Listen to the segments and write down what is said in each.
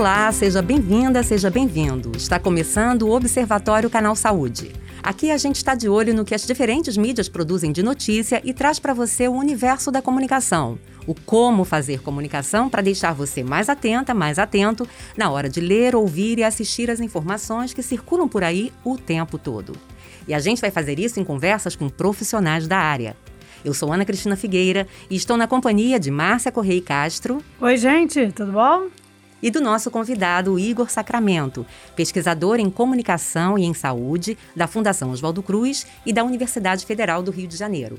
Olá, seja bem-vinda, seja bem-vindo. Está começando o Observatório Canal Saúde. Aqui a gente está de olho no que as diferentes mídias produzem de notícia e traz para você o universo da comunicação. O como fazer comunicação para deixar você mais atenta, mais atento na hora de ler, ouvir e assistir as informações que circulam por aí o tempo todo. E a gente vai fazer isso em conversas com profissionais da área. Eu sou Ana Cristina Figueira e estou na companhia de Márcia Correia Castro. Oi, gente, tudo bom? E do nosso convidado Igor Sacramento, pesquisador em comunicação e em saúde da Fundação Oswaldo Cruz e da Universidade Federal do Rio de Janeiro.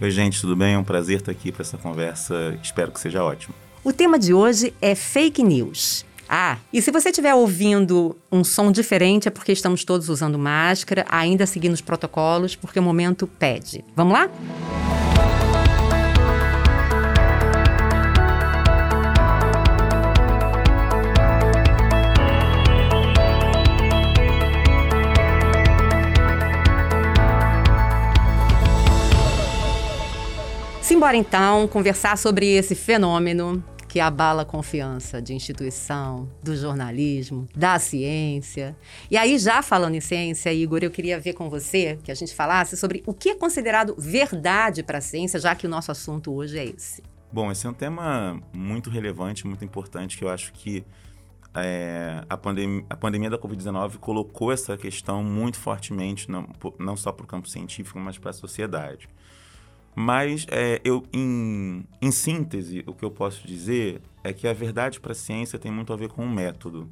Oi, gente, tudo bem? É um prazer estar aqui para essa conversa. Espero que seja ótimo. O tema de hoje é fake news. Ah, e se você estiver ouvindo um som diferente é porque estamos todos usando máscara, ainda seguindo os protocolos, porque o momento pede. Vamos lá? Música Simbora então conversar sobre esse fenômeno que abala a confiança de instituição, do jornalismo, da ciência. E aí, já falando em ciência, Igor, eu queria ver com você que a gente falasse sobre o que é considerado verdade para a ciência, já que o nosso assunto hoje é esse. Bom, esse é um tema muito relevante, muito importante, que eu acho que é, a, pandem a, pandemia da Covid-19 colocou essa questão muito fortemente, não, não só para o campo científico, mas para a sociedade. Mas é, eu, em, em síntese, o que eu posso dizer é que a verdade para a ciência tem muito a ver com o método,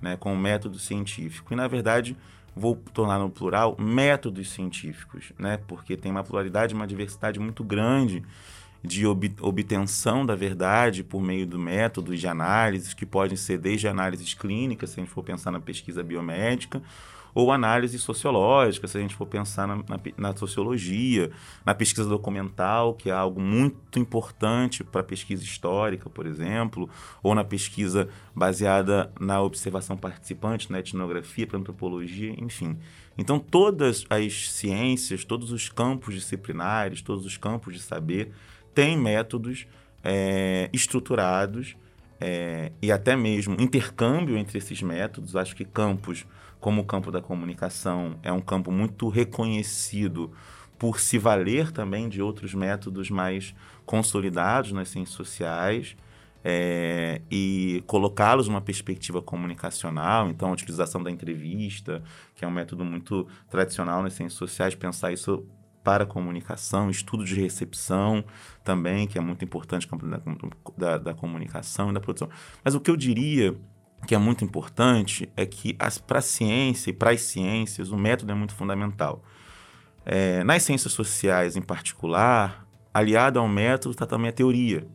né, com o método científico. E, na verdade, vou tornar no plural métodos científicos, né, porque tem uma pluralidade, uma diversidade muito grande de ob obtenção da verdade por meio do método de análises, que podem ser desde análises clínicas, se a gente for pensar na pesquisa biomédica, ou análise sociológica, se a gente for pensar na, na, na sociologia, na pesquisa documental, que é algo muito importante para a pesquisa histórica, por exemplo, ou na pesquisa baseada na observação participante, na etnografia, para antropologia, enfim. Então, todas as ciências, todos os campos disciplinares, todos os campos de saber têm métodos é, estruturados é, e até mesmo intercâmbio entre esses métodos. Acho que campos como o campo da comunicação é um campo muito reconhecido por se valer também de outros métodos mais consolidados nas ciências sociais é, e colocá-los numa perspectiva comunicacional. Então, a utilização da entrevista, que é um método muito tradicional nas ciências sociais, pensar isso para comunicação, estudo de recepção também, que é muito importante da, da, da comunicação e da produção. Mas o que eu diria que é muito importante é que para a ciência e para as ciências o método é muito fundamental. É, nas ciências sociais, em particular, aliado ao método está também a teoria,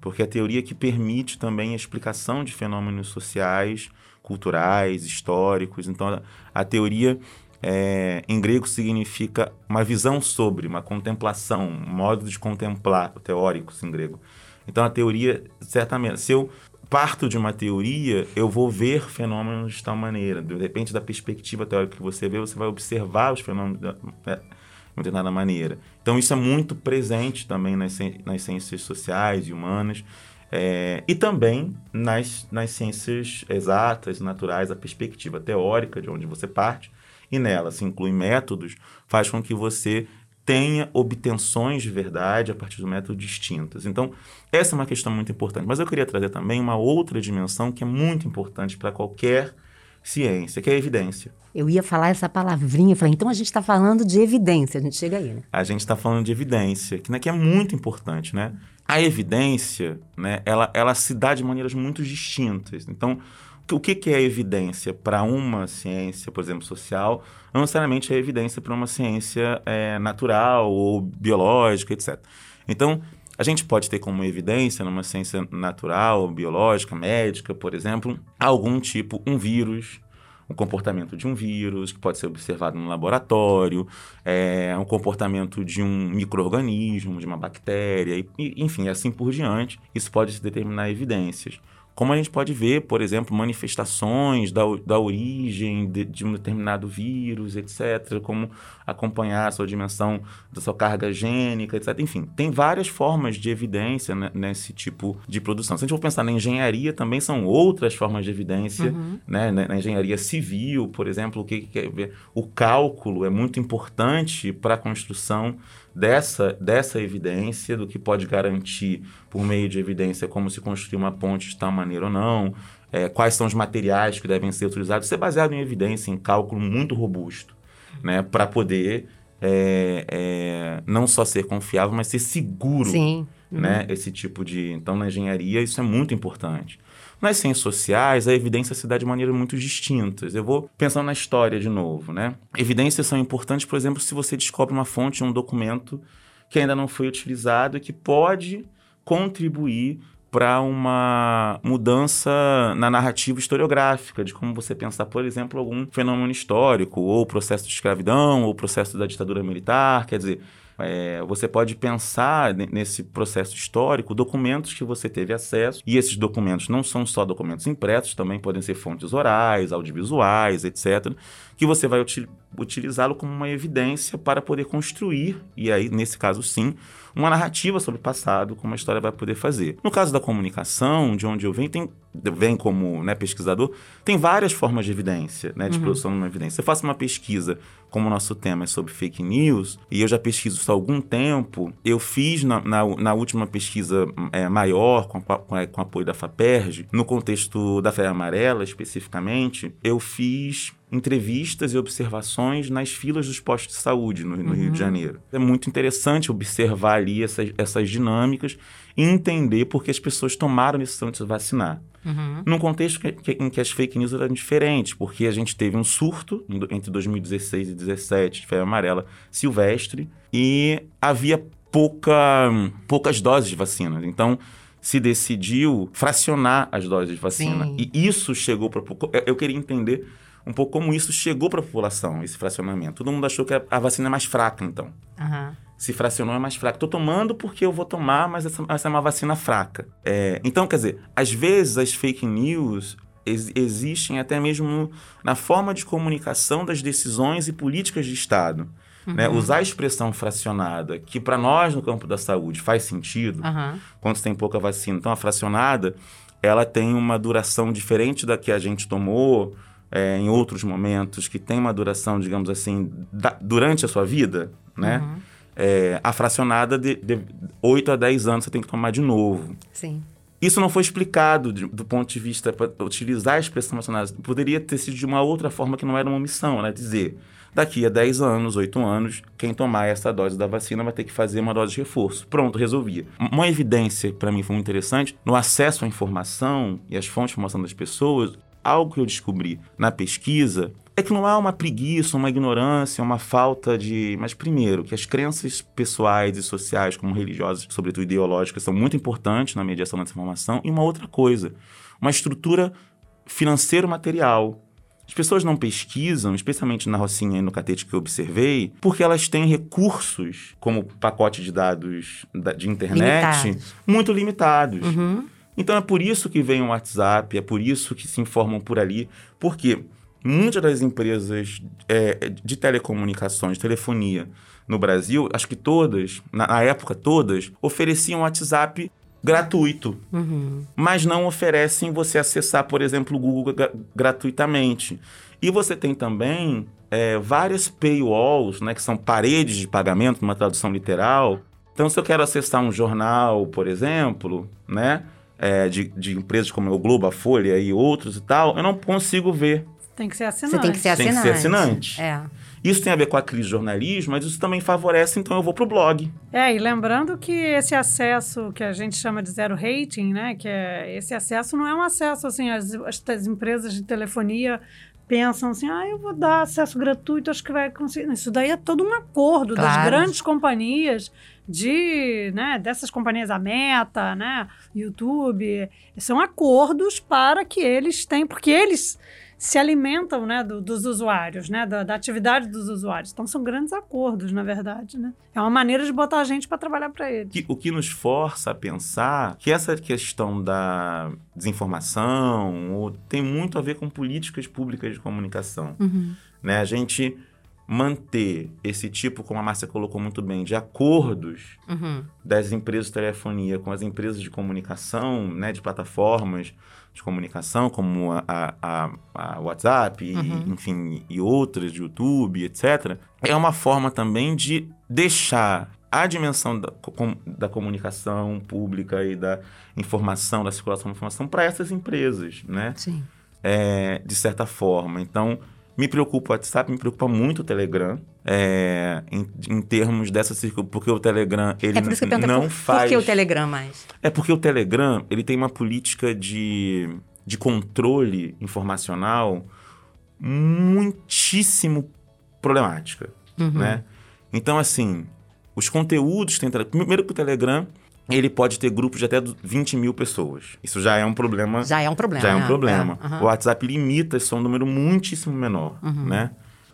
porque é a teoria que permite também a explicação de fenômenos sociais, culturais, históricos. Então, a, a teoria é, em grego significa uma visão sobre, uma contemplação, um modo de contemplar, teóricos em grego. Então, a teoria, certamente, se eu parto de uma teoria, eu vou ver fenômenos de tal maneira. De repente, da perspectiva teórica que você vê, você vai observar os fenômenos de determinada maneira. Então, isso é muito presente também nas, nas ciências sociais e humanas. É, e também nas, nas ciências exatas, naturais, a perspectiva teórica de onde você parte, e nela se inclui métodos, faz com que você tenha obtenções de verdade a partir do método distintas. Então, essa é uma questão muito importante. Mas eu queria trazer também uma outra dimensão que é muito importante para qualquer ciência, que é a evidência. Eu ia falar essa palavrinha, falei, então a gente está falando de evidência, a gente chega aí, né? A gente está falando de evidência, que, né, que é muito importante, né? A evidência, né, ela, ela se dá de maneiras muito distintas. Então, o que, que é evidência para uma ciência, por exemplo, social, não necessariamente é evidência para uma ciência é, natural ou biológica, etc. Então, a gente pode ter como evidência numa ciência natural, biológica, médica, por exemplo, algum tipo, um vírus, um comportamento de um vírus que pode ser observado no laboratório, é, um comportamento de um microorganismo, de uma bactéria, e, enfim, assim por diante. Isso pode determinar evidências como a gente pode ver, por exemplo, manifestações da, da origem de, de um determinado vírus, etc., como acompanhar a sua dimensão da sua carga gênica, etc. Enfim, tem várias formas de evidência né, nesse tipo de produção. Se a gente for pensar na engenharia, também são outras formas de evidência, uhum. né? Na, na, engenharia civil, por exemplo, o que, que quer ver? O cálculo é muito importante para a construção dessa, dessa evidência, do que pode garantir por meio de evidência como se construir uma ponte de tal maneira ou não, é, quais são os materiais que devem ser utilizados. Isso é baseado em evidência, em cálculo muito robusto, né, para poder é, é, não só ser confiável, mas ser seguro. Sim. Né, uhum. Esse tipo de. Então, na engenharia, isso é muito importante. Nas ciências sociais, a evidência se dá de maneiras muito distintas. Eu vou pensando na história de novo, né? Evidências são importantes, por exemplo, se você descobre uma fonte, um documento que ainda não foi utilizado e que pode contribuir para uma mudança na narrativa historiográfica, de como você pensar, por exemplo, algum fenômeno histórico, ou processo de escravidão, ou processo da ditadura militar. Quer dizer, é, você pode pensar nesse processo histórico documentos que você teve acesso, e esses documentos não são só documentos impressos, também podem ser fontes orais, audiovisuais, etc., que você vai util utilizá-lo como uma evidência para poder construir, e aí, nesse caso, sim, uma narrativa sobre o passado, como a história vai poder fazer. No caso da comunicação, de onde eu venho, tem, vem como né, pesquisador, tem várias formas de evidência, né, de uhum. produção de uma evidência. Eu faço uma pesquisa, como o nosso tema é sobre fake news, e eu já pesquiso isso há algum tempo, eu fiz na, na, na última pesquisa é, maior, com, com, com apoio da FAPERJ, no contexto da Fé Amarela especificamente, eu fiz entrevistas e observações nas filas dos postos de saúde no, no uhum. Rio de uhum. Janeiro. É muito interessante observar ali essas, essas dinâmicas e entender por que as pessoas tomaram a decisão de se vacinar. Uhum. Num contexto que, que, em que as fake news eram diferentes, porque a gente teve um surto entre 2016 e 2017 de febre amarela silvestre e havia pouca, poucas doses de vacina. Então, se decidiu fracionar as doses de vacina. Sim. E isso chegou para. Eu queria entender um pouco como isso chegou para a população, esse fracionamento. Todo mundo achou que a vacina é mais fraca, então. Uhum. Se fracionou é mais fraca. Estou tomando porque eu vou tomar, mas essa, essa é uma vacina fraca. É, então, quer dizer, às vezes as fake news ex existem até mesmo na forma de comunicação das decisões e políticas de Estado. Uhum. Né? Usar a expressão fracionada, que para nós no campo da saúde faz sentido, uhum. quando você tem pouca vacina. Então, a fracionada, ela tem uma duração diferente da que a gente tomou, é, em outros momentos, que tem uma duração, digamos assim, da, durante a sua vida, né? Uhum. É, a fracionada de, de 8 a 10 anos você tem que tomar de novo. Sim. Isso não foi explicado de, do ponto de vista para utilizar a expressão fracionada. Poderia ter sido de uma outra forma que não era uma omissão, né? Dizer, daqui a 10 anos, 8 anos, quem tomar essa dose da vacina vai ter que fazer uma dose de reforço. Pronto, resolvia. Uma evidência para mim foi muito interessante, no acesso à informação e às fontes de informação das pessoas, algo que eu descobri na pesquisa é que não há uma preguiça, uma ignorância, uma falta de. Mas, primeiro, que as crenças pessoais e sociais, como religiosas, sobretudo ideológicas, são muito importantes na mediação dessa informação. E uma outra coisa, uma estrutura financeiro-material. As pessoas não pesquisam, especialmente na Rocinha e no Catete que eu observei, porque elas têm recursos, como pacote de dados de internet, limitados. muito limitados. Uhum. Então é por isso que vem o WhatsApp, é por isso que se informam por ali, porque muitas das empresas é, de telecomunicações, de telefonia no Brasil, acho que todas, na, época todas, ofereciam WhatsApp gratuito, uhum. mas não oferecem você acessar, por exemplo, o Google gratuitamente. E você tem também é, várias paywalls, né, que são paredes de pagamento, numa tradução literal. Então, se eu quero acessar um jornal, por exemplo, né, é, de, de empresas como o Globo, a Folha e outros e tal, eu não consigo ver. Tem que ser assinante. Você tem que ser assinante. Tem que ser assinante. É. Isso tem a ver com a crise de jornalismo, mas isso também favorece, então eu vou para o blog. É, e lembrando que esse acesso que a gente chama de zero rating, né? Que é, esse acesso não é um acesso assim, as, as empresas de telefonia pensam assim, ah, eu vou dar acesso gratuito, acho que vai conseguir. Isso daí é todo um acordo claro. das grandes companhias de, né, dessas companhias, a Meta, né, YouTube, são acordos para que eles tenham, porque eles se alimentam né, do, dos usuários, né, da, da, atividade dos usuários. Então são grandes acordos, na verdade. Né? É uma maneira de botar a gente para trabalhar para eles. o que nos força a pensar que essa questão da desinformação tem muito a ver com políticas públicas de comunicação. Uhum. Né? A gente manter esse tipo, como a Márcia colocou muito bem, de acordos uhum. das empresas de telefonia com as empresas de comunicação, né, de plataformas de comunicação, como a, a, a WhatsApp, uhum. e, enfim, e outras, de YouTube, etc., é uma forma também de deixar a dimensão da, da comunicação pública e da informação, da circulação da informação para essas empresas, né? Sim. É, de certa forma. Então, me preocupa o WhatsApp, me preocupa muito o Telegram. É, em, em, termos dessa porque o Telegram ele é por isso que eu não por, faz. Por que o Telegram mais? É porque o Telegram ele tem uma política de, de controle informacional muitíssimo problemática, uhum. né? Então assim, os conteúdos tem primeiro que o Telegram ele pode ter grupos de até 20 mil pessoas. Isso já é um problema. Já é um problema. Já é um problema. É, uhum. O WhatsApp limita, isso é um número muitíssimo menor, uhum. né?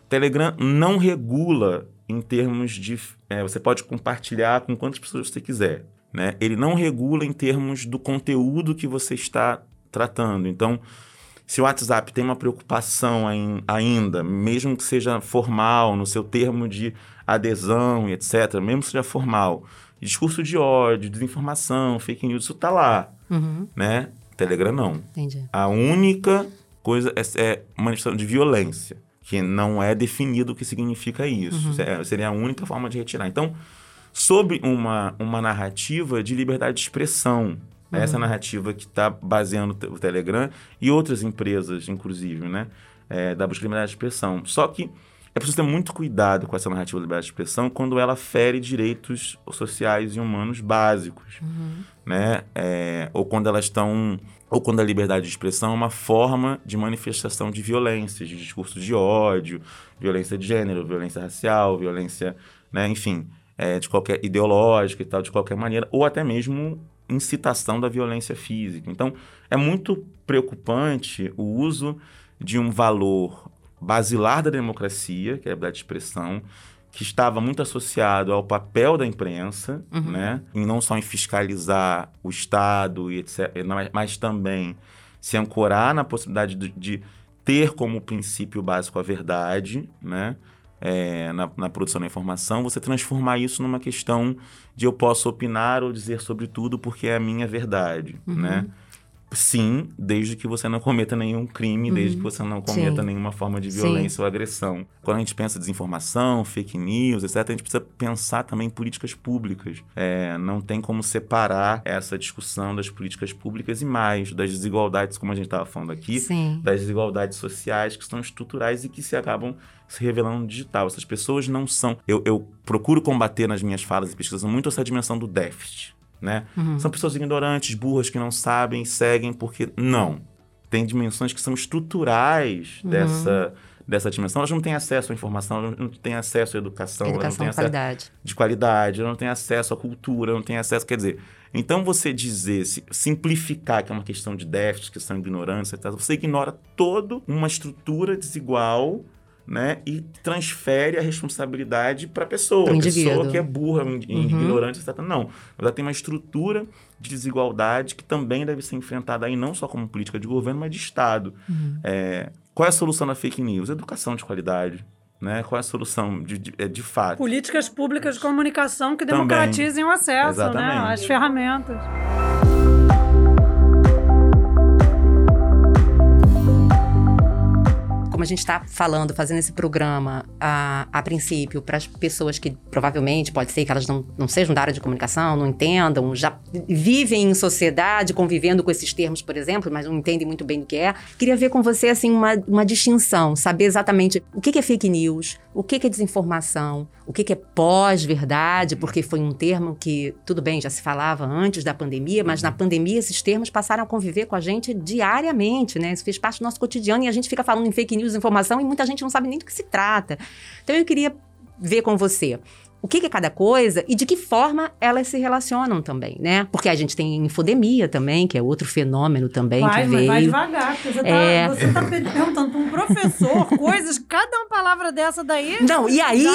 Telegram não regula em termos de... É, você pode compartilhar com quantas pessoas você quiser, né? Ele não regula em termos do conteúdo que você está tratando. Então, se o WhatsApp tem uma preocupação ainda, mesmo que seja formal, no seu termo de adesão e etc., mesmo que seja formal discurso de ódio, desinformação, fake news, isso tá lá, uhum. né? Telegram não. Entendi. A única coisa é, é manifestação de violência, que não é definido o que significa isso. Uhum. Seria a única forma de retirar. Então, sobre uma, uma narrativa de liberdade de expressão, uhum. essa narrativa que está baseando o Telegram e outras empresas, inclusive, né? É, da busca de liberdade de expressão. Só que é preciso ter muito cuidado com essa narrativa de liberdade de expressão quando ela fere direitos sociais e humanos básicos, uhum. né? É, ou quando elas estão ou quando a liberdade de expressão é uma forma de manifestação de violência, de discurso de ódio, violência de gênero, violência racial, violência, né, enfim, é, de qualquer ideológica e tal, de qualquer maneira, ou até mesmo incitação da violência física. Então, é muito preocupante o uso de um valor basilar da democracia, que é a liberdade de expressão, que estava muito associado ao papel da imprensa, uhum. né? E não só em fiscalizar o Estado e etc., mas também se ancorar na possibilidade de, de ter como princípio básico a verdade, né? É, na, na, produção da informação, você transformar isso numa questão de eu posso opinar ou dizer sobre tudo porque é a minha verdade, uhum. né? Sim, desde que você não cometa nenhum crime, uhum. desde que você não cometa Sim. nenhuma forma de violência Sim. ou agressão. Quando a gente pensa desinformação, fake news, etc., a gente precisa pensar também em políticas públicas. É, não tem como separar essa discussão das políticas públicas e mais das desigualdades, como a gente estava falando aqui, Sim. das desigualdades sociais que são estruturais e que se acabam se revelando no digital. Essas pessoas não são. Eu, eu procuro combater nas minhas falas e pesquisas muito essa dimensão do déficit né? Uhum. São pessoas ignorantes, burras, que não sabem, seguem porque... Não. Tem dimensões que são estruturais uhum. dessa, dessa dimensão. Elas não têm acesso à informação, elas não têm acesso à educação. Educação não têm de qualidade. De qualidade, elas não têm acesso à cultura, não têm acesso... Quer dizer, então você dizer, simplificar que é uma questão de déficit, questão de ignorância, você ignora toda uma estrutura desigual né? E transfere a responsabilidade para a pessoa. A pessoa que é burra, uhum. ignorante, etc. Não. Ela tem uma estrutura de desigualdade que também deve ser enfrentada aí não só como política de governo, mas de Estado. Uhum. É, qual é a solução da fake news? Educação de qualidade. Né? Qual é a solução de, de, é, de fato? Políticas públicas de comunicação que democratizem também. o acesso né? às ferramentas. Como a gente está falando, fazendo esse programa a, a princípio para as pessoas que provavelmente pode ser que elas não, não sejam da área de comunicação, não entendam, já vivem em sociedade convivendo com esses termos, por exemplo, mas não entendem muito bem do que é. Queria ver com você assim uma, uma distinção, saber exatamente o que é fake news, o que é desinformação, o que é pós-verdade, porque foi um termo que, tudo bem, já se falava antes da pandemia, mas na pandemia esses termos passaram a conviver com a gente diariamente, né? Isso fez parte do nosso cotidiano e a gente fica falando em fake news, informação e muita gente não sabe nem do que se trata. Então eu queria ver com você o que, que é cada coisa e de que forma elas se relacionam também, né? Porque a gente tem infodemia também, que é outro fenômeno também Vai, que veio. vai devagar, porque você É. tá, você tá pe- perguntando para um professor coisas, cada uma palavra dessa daí. Não, e aí.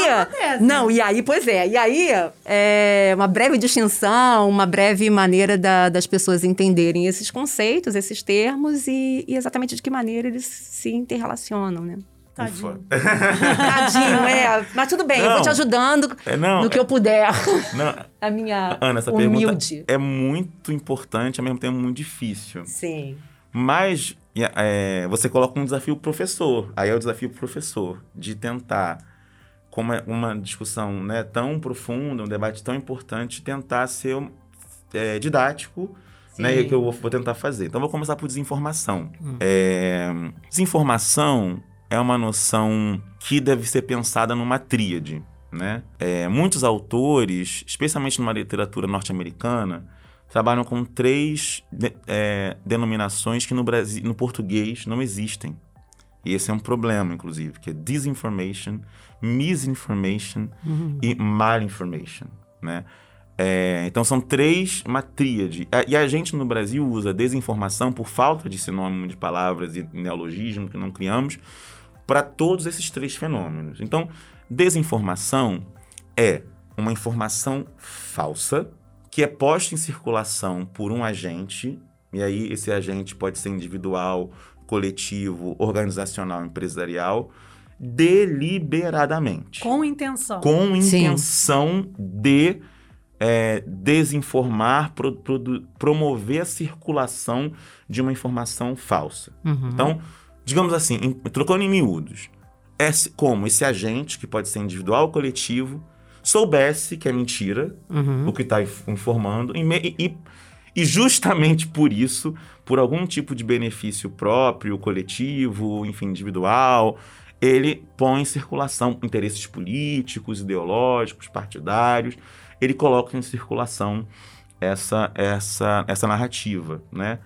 Não, e aí, pois é. E aí, é uma breve distinção, uma breve maneira da- das pessoas entenderem esses conceitos, esses termos e, e exatamente de que maneira eles se interrelacionam, né? Tadinho. Tadinho, é. Mas tudo bem, eu vou Não. te ajudando É, não, no que eu puder. não, A minha Ana, essa humilde. pergunta é muito importante, ao mesmo tempo muito difícil. Sim. Mas é, você coloca um desafio pro professor. Aí é o desafio pro professor de tentar, como é uma discussão né, tão profunda, um debate tão importante, tentar ser é, didático. Né, e é o que eu vou, vou tentar fazer. Então, vou começar por desinformação. É, desinformação é uma noção que deve ser pensada numa tríade. Né? É, muitos autores, especialmente numa literatura norte-americana, trabalham com três de- é, denominações que no, Brasil, no português não existem. E esse é um problema, inclusive, que é disinformation, misinformation e malinformation, né? É, então são três, uma tríade. E a gente no Brasil usa desinformação por falta de sinônimo de palavras e neologismo que não criamos para todos esses três fenômenos. Então, desinformação é uma informação falsa que é posta em circulação por um agente, e aí esse agente pode ser individual, coletivo, organizacional, empresarial, deliberadamente Com intenção. com Sim. intenção de é, desinformar, pro- produ- promover a circulação de uma informação falsa. Uhum. Então, digamos assim, trocando em miúdos, é como esse agente, que pode ser individual ou coletivo, soubesse que é mentira Uhum. o que está informando e, e- e justamente por isso, por algum tipo de benefício próprio, coletivo, enfim, individual, ele põe em circulação interesses políticos, ideológicos, partidários, ele coloca em circulação essa, essa, essa narrativa, né?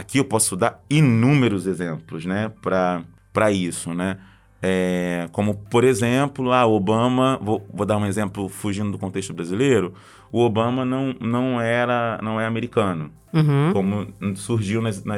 Aqui eu posso dar inúmeros exemplos, né, para isso, né? É, como, por exemplo, a Obama, vou, vou dar um exemplo fugindo do contexto brasileiro, o Obama não, não, era, não é americano, Uhum. como surgiu nas- na,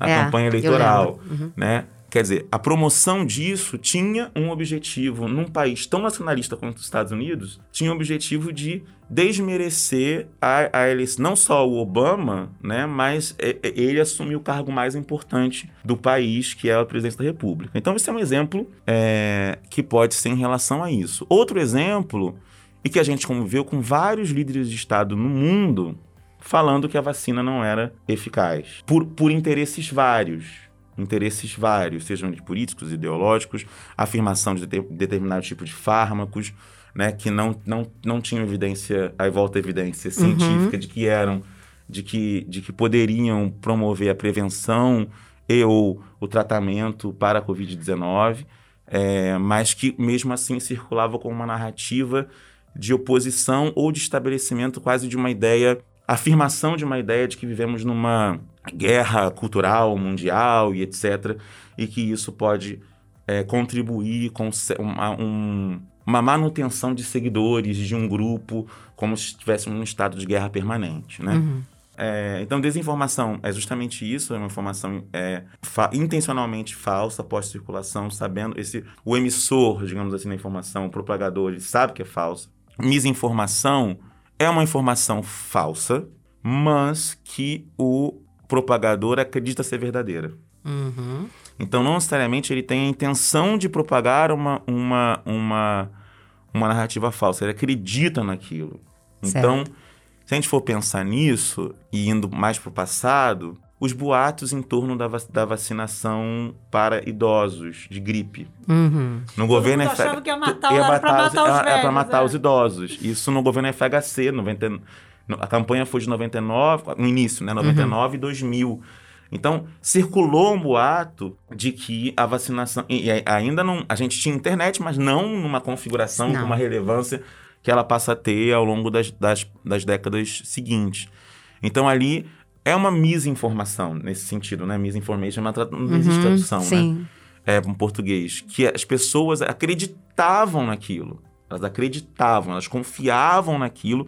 na É, campanha eleitoral. Uhum. né? Quer dizer, a promoção disso tinha um objetivo, num país tão nacionalista quanto os Estados Unidos, tinha o objetivo de desmerecer a, a não só o Obama, né, mas ele assumiu o cargo mais importante do país, que é a presidência da República. Então, esse é um exemplo é, que pode ser em relação a isso. Outro exemplo, e que a gente conviveu com vários líderes de Estado no mundo falando que a vacina não era eficaz, por, por interesses vários interesses vários, sejam de políticos, ideológicos, afirmação de de- determinado tipo de fármacos, né, que não, não, não tinham evidência, aí volta a evidência científica de que eram, de que, de que poderiam promover a prevenção e ou o tratamento para a Covid-19, é, mas que mesmo assim circulava com uma narrativa de oposição ou de estabelecimento quase de uma ideia, afirmação de uma ideia de que vivemos numa guerra cultural mundial e etc. E que isso pode é, contribuir com uma, um- uma manutenção de seguidores de um grupo, como se estivéssemos num estado de guerra permanente, né? Uhum. É, então, desinformação é justamente isso, é uma informação é, fa- intencionalmente falsa, pós-circulação, sabendo esse o emissor, digamos assim, da informação, o propagador, ele sabe que é falsa. Misinformação é uma informação falsa, mas que o propagador acredita ser verdadeira. Uhum. Então, não necessariamente ele tem a intenção de propagar uma, uma, uma, uma narrativa falsa, ele acredita naquilo. Então, se a gente for pensar nisso, e indo mais para o passado, os boatos em torno da, vac- da vacinação para idosos de gripe. Uhum. No governo FH achava que ia matar- ia era pra matar os- matar os é- é pra velhos, matar é. os idosos. Isso no governo FHC, 90, no- a campanha foi de 99, no início, né, 99 e 2000. Então, circulou um boato de que a vacinação e, ainda não, a gente tinha internet, mas não numa configuração Não. com uma relevância que ela passa a ter ao longo das, das, das décadas seguintes. Então, ali é uma misinformação nesse sentido, né? Misinformation, é não existe tradução, né? Sim. é, em português, que as pessoas acreditavam naquilo. Elas acreditavam, elas confiavam naquilo,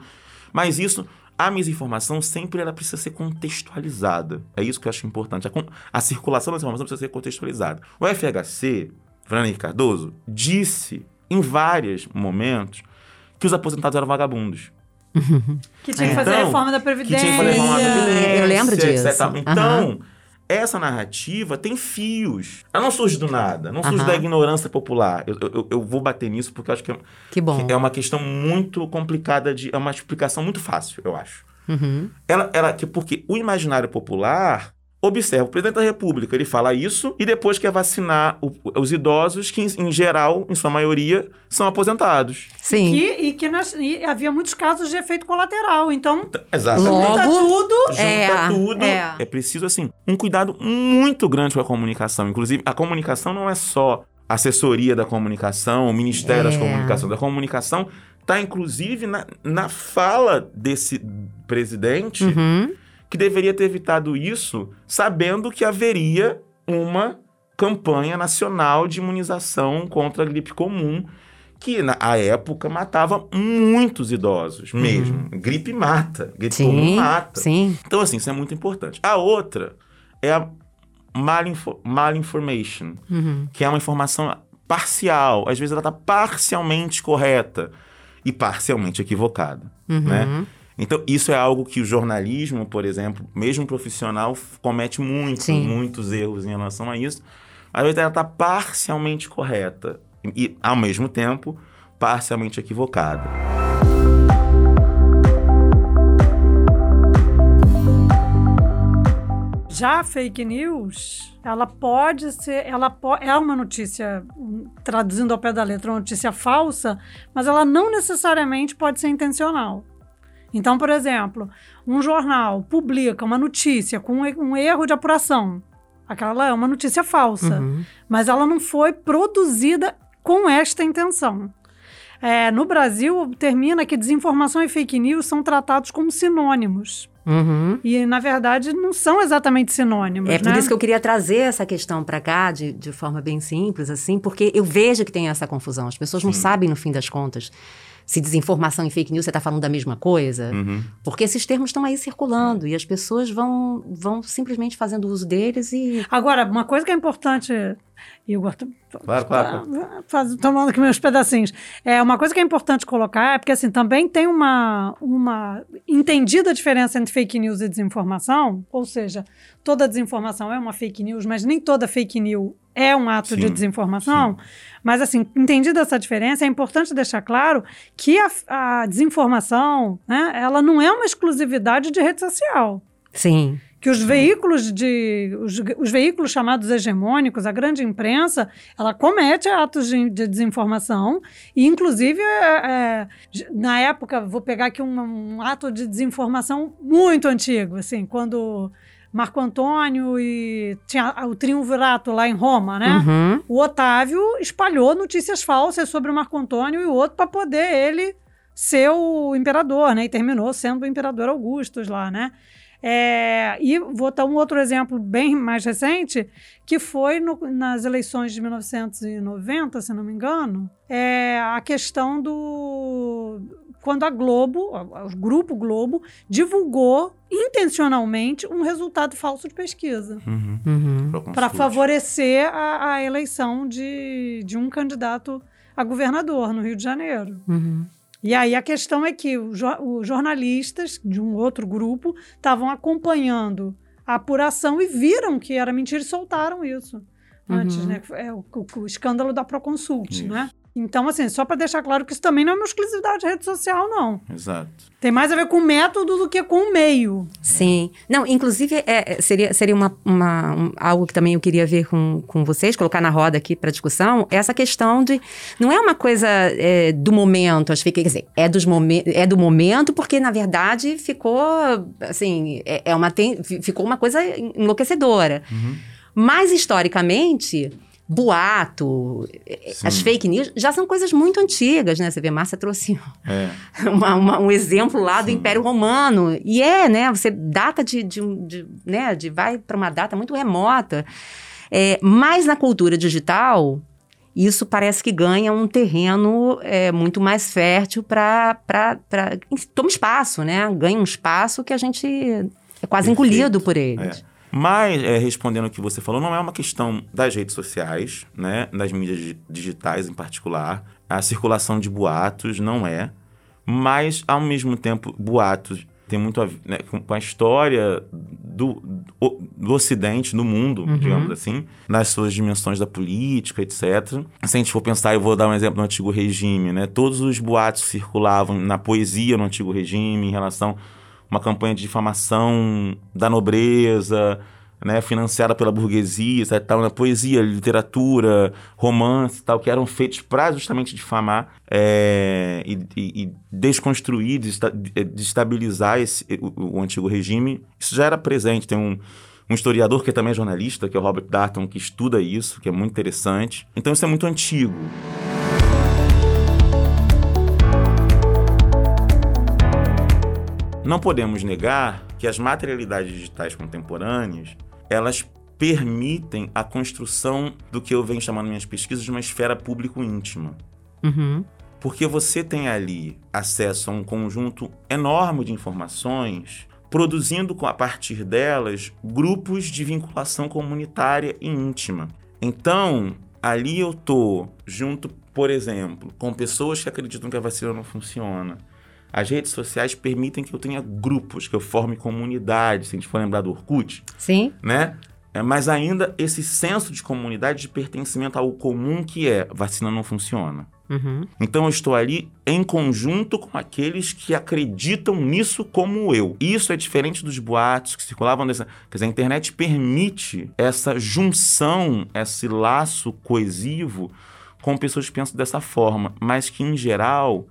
mas isso a desinformação sempre ela precisa ser contextualizada. É isso que eu acho importante. A, a circulação da informação precisa ser contextualizada. O FHC, Fernando Henrique Cardoso, disse em vários momentos que os aposentados eram vagabundos. Que tinha que fazer a então, reforma da Previdência. Que tinha que fazer a reforma da Previdência. Eu lembro disso. Etc. Então, uhum. Essa narrativa tem fios. Ela não surge do nada, não surge uhum. da ignorância popular. Eu, eu, eu, vou bater nisso porque eu acho que é. Que é uma questão muito complicada, de, é uma explicação muito fácil, eu acho. Uhum. Ela, ela, porque o imaginário popular Observa, o presidente da República, ele fala isso e depois quer vacinar o, os idosos, que em, em, geral, em sua maioria, são aposentados. Sim. E, e que nós, e havia muitos casos de efeito colateral. Então, Exatamente. junta tudo. Junta é, tudo. É. é preciso, assim, um cuidado muito grande com a comunicação. Inclusive, a comunicação não é só assessoria da comunicação, o Ministério é. das Comunicações. A comunicação está, inclusive, na, na fala desse presidente. Uhum que deveria ter evitado isso, sabendo que haveria uma campanha nacional de imunização contra a gripe comum, que na época matava muitos idosos uhum. mesmo. Uhum. Gripe mata, gripe sim, comum mata. Sim. Então, assim, isso é muito importante. A outra é a malinfo malinformation, uhum. que é uma informação parcial. Às vezes ela está parcialmente correta e parcialmente equivocada, uhum. né? Então, isso é algo que o jornalismo, por exemplo, mesmo profissional, comete muitos, muitos erros em relação a isso. Às vezes ela está parcialmente correta e, ao mesmo tempo, parcialmente equivocada. Já a fake news, ela pode ser, ela po é uma notícia, traduzindo ao pé da letra, uma notícia falsa, mas ela não necessariamente pode ser intencional. Então, por exemplo, um jornal publica uma notícia com um erro de apuração. Aquela é uma notícia falsa, uhum. mas ela não foi produzida com esta intenção. É, no Brasil, termina que desinformação e fake news são tratados como sinônimos. Uhum. E, na verdade, não são exatamente sinônimos. É por né? isso que eu queria trazer essa questão para cá de, de forma bem simples, assim, porque eu vejo que tem essa confusão. As pessoas Sim. não sabem, no fim das contas se desinformação e fake news você está falando da mesma coisa. Uhum. Porque esses termos estão aí circulando e as pessoas vão, vão simplesmente fazendo uso deles e. Agora, uma coisa que é importante. Igor, claro, claro. Faz, tomando aqui meus pedacinhos. É, uma coisa que é importante colocar é porque assim, também tem uma, uma entendida diferença entre fake news e desinformação, ou seja, toda desinformação é uma fake news, mas nem toda fake news é um ato sim, de desinformação. Sim. Mas, assim, entendida essa diferença, é importante deixar claro que a, a, desinformação, né, ela não é uma exclusividade de rede social. Sim. Que os veículos de. Os, os, veículos chamados hegemônicos, a grande imprensa, ela comete atos de, de desinformação. E, inclusive, é, é, na época, vou pegar aqui um, um ato de desinformação muito antigo, assim, quando Marco Antônio e tinha o triunvirato lá em Roma, né? Uhum. O Otávio espalhou notícias falsas sobre o Marco Antônio e o outro para poder ele ser o imperador, né? E terminou sendo o imperador Augustus lá, né? É, e vou dar um outro exemplo bem mais recente, que foi no, nas eleições de 1990, se não me engano, é a questão do quando a Globo, o Grupo Globo, divulgou intencionalmente um resultado falso de pesquisa. Uhum. Uhum. Para favorecer a, a, eleição de, de um candidato a governador no Rio de Janeiro. Uhum. E aí a questão é que os jornalistas de um outro grupo estavam acompanhando a apuração e viram que era mentira e soltaram isso. Antes, uhum. né? É o, o, o escândalo da Proconsult, né? Então, assim, só para deixar claro que isso também não é uma exclusividade de rede social, não. Exato. Tem mais a ver com o método do que com o meio. Sim. Não, inclusive, é, é, seria, seria uma, uma um, algo que também eu queria ver com, com vocês, colocar na roda aqui para discussão, essa questão de. Não é uma coisa é, do momento, acho que, quer dizer, é, dos momen é do momento, porque, na verdade, ficou, assim, é, é uma, tem, ficou uma coisa enlouquecedora. Uhum. Mas, historicamente boato, Sim. as fake news, já são coisas muito antigas, né? Você vê, Márcia trouxe é. uma, uma, um exemplo lá do Sim. Império Romano. E é, né? Você data de, de, de né? de vai para uma data muito remota. É, mas na cultura digital, isso parece que ganha um terreno é, muito mais fértil para. Toma espaço, né? Ganha um espaço que a gente é quase Perfeito. engolido por eles. É. Mas, é, respondendo o que você falou, não é uma questão das redes sociais, né? das mídias digitais em particular. A circulação de boatos não é. Mas, ao mesmo tempo, boatos tem muito a ver né, com a história do, do, do Ocidente, do mundo, uhum. digamos assim, nas suas dimensões da política, etc. Se a gente for pensar, eu vou dar um exemplo do Antigo Regime, né? Todos os boatos circulavam na poesia no Antigo Regime em relação uma campanha de difamação da nobreza, né, financiada pela burguesia, tal, na poesia, literatura, romance, tal, que eram feitos para justamente difamar é, e, e, e, desconstruir, destabilizar esse, o, o, antigo regime. Isso já era presente. Tem um, um historiador que também é jornalista, que é o Robert Darton, que estuda isso, que é muito interessante. Então isso é muito antigo. Não podemos negar que as materialidades digitais contemporâneas elas permitem a construção do que eu venho chamando minhas pesquisas de uma esfera público-íntima. Uhum. Porque você tem ali acesso a um conjunto enorme de informações, produzindo a partir delas grupos de vinculação comunitária e íntima. Então, ali eu tô junto, por exemplo, com pessoas que acreditam que a vacina não funciona. As redes sociais permitem que eu tenha grupos, que eu forme comunidades, se a gente for lembrar do Orkut. Sim. Né? É, mas ainda esse senso de comunidade, de pertencimento ao comum que é vacina não funciona. Uhum. Então eu estou ali em conjunto com aqueles que acreditam nisso como eu. Isso é diferente dos boatos que circulavam nessa. Quer dizer, a internet permite essa junção, esse laço coesivo com pessoas que pensam dessa forma, mas que em geral.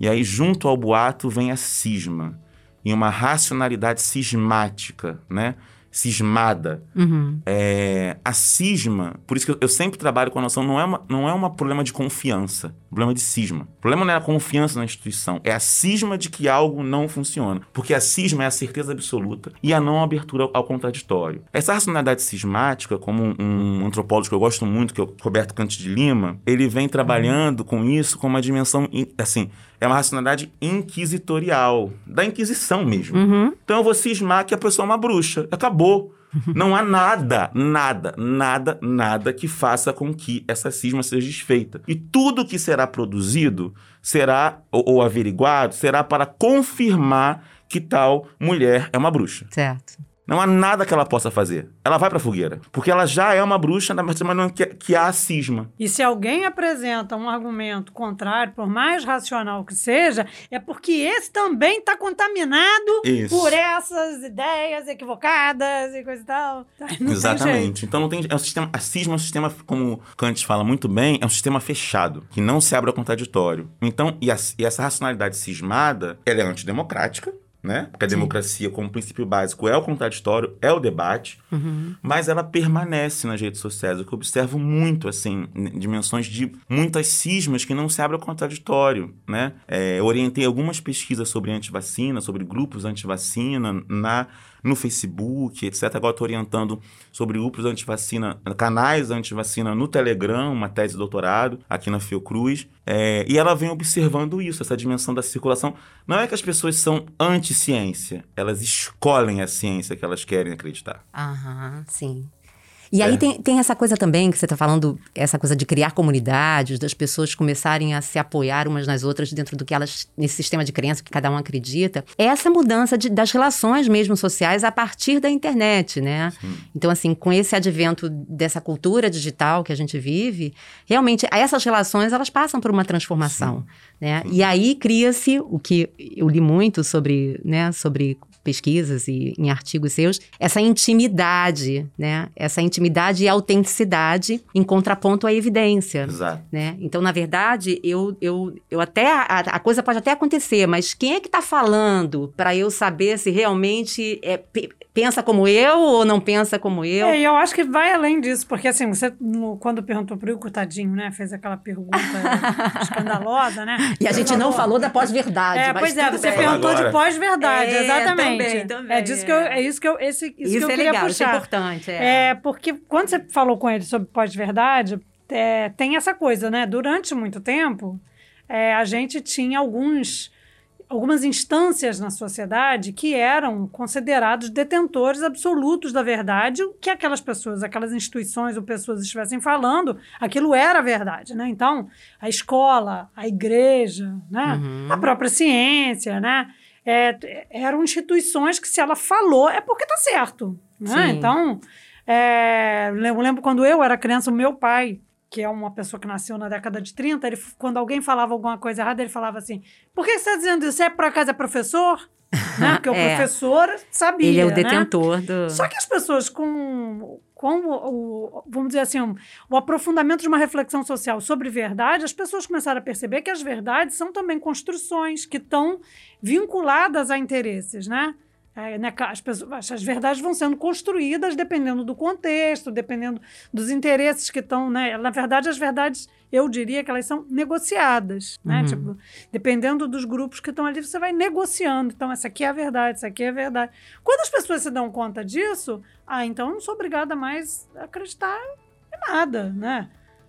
E aí, junto ao boato, vem a cisma. E uma racionalidade cismática, né? cismada. Uhum. É, a cisma, por isso que eu, eu, sempre trabalho com a noção, não é, uma, não é um problema de confiança, problema de cisma. O problema não é a confiança na instituição, é a cisma de que algo não funciona. Porque a cisma é a certeza absoluta e a não abertura ao, ao contraditório. Essa racionalidade cismática, como um, um, antropólogo que eu gosto muito, que é o Roberto Cante de Lima, ele vem trabalhando uhum. com isso com uma dimensão, assim, é uma racionalidade inquisitorial, da Inquisição mesmo. Uhum. Então eu vou cismar que a pessoa é uma bruxa. Acabou. Não há nada, nada, nada, nada que faça com que essa cisma seja desfeita. E tudo que será produzido será, ou, ou averiguado, será para confirmar que tal mulher é uma bruxa. Certo. Não há nada que ela possa fazer. Ela vai pra fogueira. Porque ela já é uma bruxa, mas não que, que há cisma. E se alguém apresenta um argumento contrário, por mais racional que seja, é porque esse também está contaminado Isso. por essas ideias equivocadas e coisa e tal. Não Exatamente. Então não tem. É um sistema, a cisma é um sistema, como Kant fala muito bem, é um sistema fechado, que não se abre ao contraditório. Então, e, a, e essa racionalidade cismada, ela é antidemocrática né? Porque a Sim. democracia, como princípio básico, é o contraditório, é o debate, uhum. mas ela permanece nas redes sociais. O que eu observo muito, assim, dimensões de muitas cismas que não se abrem ao contraditório, né? É, eu orientei algumas pesquisas sobre antivacina, sobre grupos antivacina na no Facebook, etc. Agora estou orientando sobre grupos antivacina, canais antivacina no Telegram, uma tese de doutorado aqui na Fiocruz. É, e ela vem observando isso, essa dimensão da circulação. Não é que as pessoas são anti-ciência, elas escolhem a ciência que elas querem acreditar. Aham, sim. E é. aí tem, tem essa coisa também que você está falando, essa coisa de criar comunidades, das pessoas começarem a se apoiar umas nas outras dentro do que elas, nesse sistema de crença que cada um acredita. É essa mudança de, das relações mesmo sociais a partir da internet, né? Sim. Então, assim, com esse advento dessa cultura digital que a gente vive, realmente essas relações elas passam por uma transformação, Sim. né? Sim. E aí cria-se o que eu li muito sobre, né, sobre pesquisas e em artigos seus, essa intimidade, né? Essa intimidade e autenticidade em contraponto à evidência. Exato. Né? Então, na verdade, eu, eu, eu até a, a coisa pode até acontecer, mas quem é que está falando para eu saber se realmente é, pensa como eu ou não pensa como eu? É, eu acho que vai além disso, porque assim, você no, quando perguntou para o coitadinho, né, fez aquela pergunta escandalosa, né? E a gente falou... não falou da pós-verdade. É, pois é, você bem. perguntou Agora. de pós-verdade, é, exatamente. Também, também, é disso é. que eu, é isso que eu, esse, isso, isso que eu é queria legal, puxar. Isso é importante. É. é, porque quando você falou com ele sobre pós-verdade, é, tem essa coisa, né? Durante muito tempo, é, a gente tinha alguns algumas instâncias na sociedade que eram considerados detentores absolutos da verdade, o que aquelas pessoas, aquelas instituições ou pessoas estivessem falando, aquilo era verdade, né? Então, a escola, a igreja, né? Uhum. A própria ciência, né? É, eram instituições que se ela falou é porque tá certo, né? Então, é, eu lembro quando eu era criança, o meu pai que é uma pessoa que nasceu na década de 30, ele, quando alguém falava alguma coisa errada, ele falava assim: por que você está dizendo isso? É por acaso é professor? né? Porque o é. professor sabia. Ele é o né? detentor do. Só que as pessoas com, com o, o, vamos dizer assim, o aprofundamento de uma reflexão social sobre verdade, as pessoas começaram a perceber que as verdades são também construções que estão vinculadas a interesses, né? É, né, as, pessoas, as verdades vão sendo construídas dependendo do contexto, dependendo dos interesses que estão. Né? Na verdade, as verdades, eu diria que elas são negociadas. Né? Uhum. Tipo, dependendo dos grupos que estão ali, você vai negociando. Então, essa aqui é a verdade, essa aqui é a verdade. Quando as pessoas se dão conta disso, ah, então eu não sou obrigada mais a acreditar em nada. Né?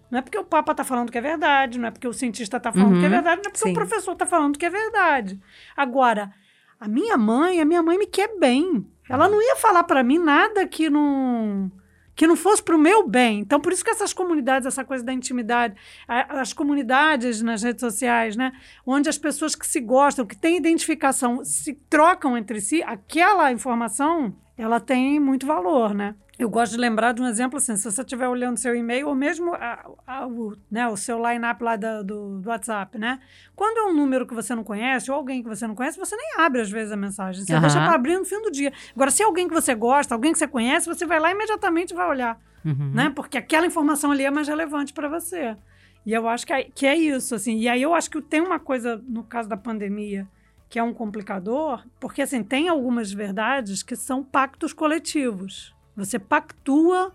Não é porque o Papa está falando que é verdade, não é porque o cientista está falando uhum. que é verdade, não é porque Sim. o professor está falando que é verdade. Agora a minha mãe, a minha mãe me quer bem. Ela não ia falar para mim nada que não que não fosse para o meu bem. Então, por isso que essas comunidades, essa coisa da intimidade, as comunidades nas redes sociais, né, onde as pessoas que se gostam, que têm identificação, se trocam entre si, aquela informação, ela tem muito valor, né? Eu gosto de lembrar de um exemplo assim, se você estiver olhando seu e-mail ou mesmo a, a, o, né, o seu line-up lá do, do, do, WhatsApp, né? Quando é um número que você não conhece ou alguém que você não conhece, você nem abre às vezes a mensagem. Você uhum. deixa para abrir no fim do dia. Agora, se é alguém que você gosta, alguém que você conhece, você vai lá e imediatamente vai olhar, uhum. né? Porque aquela informação ali é mais relevante para você. E eu acho que é, que é isso, assim. E aí eu acho que tem uma coisa, no caso da pandemia, que é um complicador, porque, assim, tem algumas verdades que são pactos coletivos. Você pactua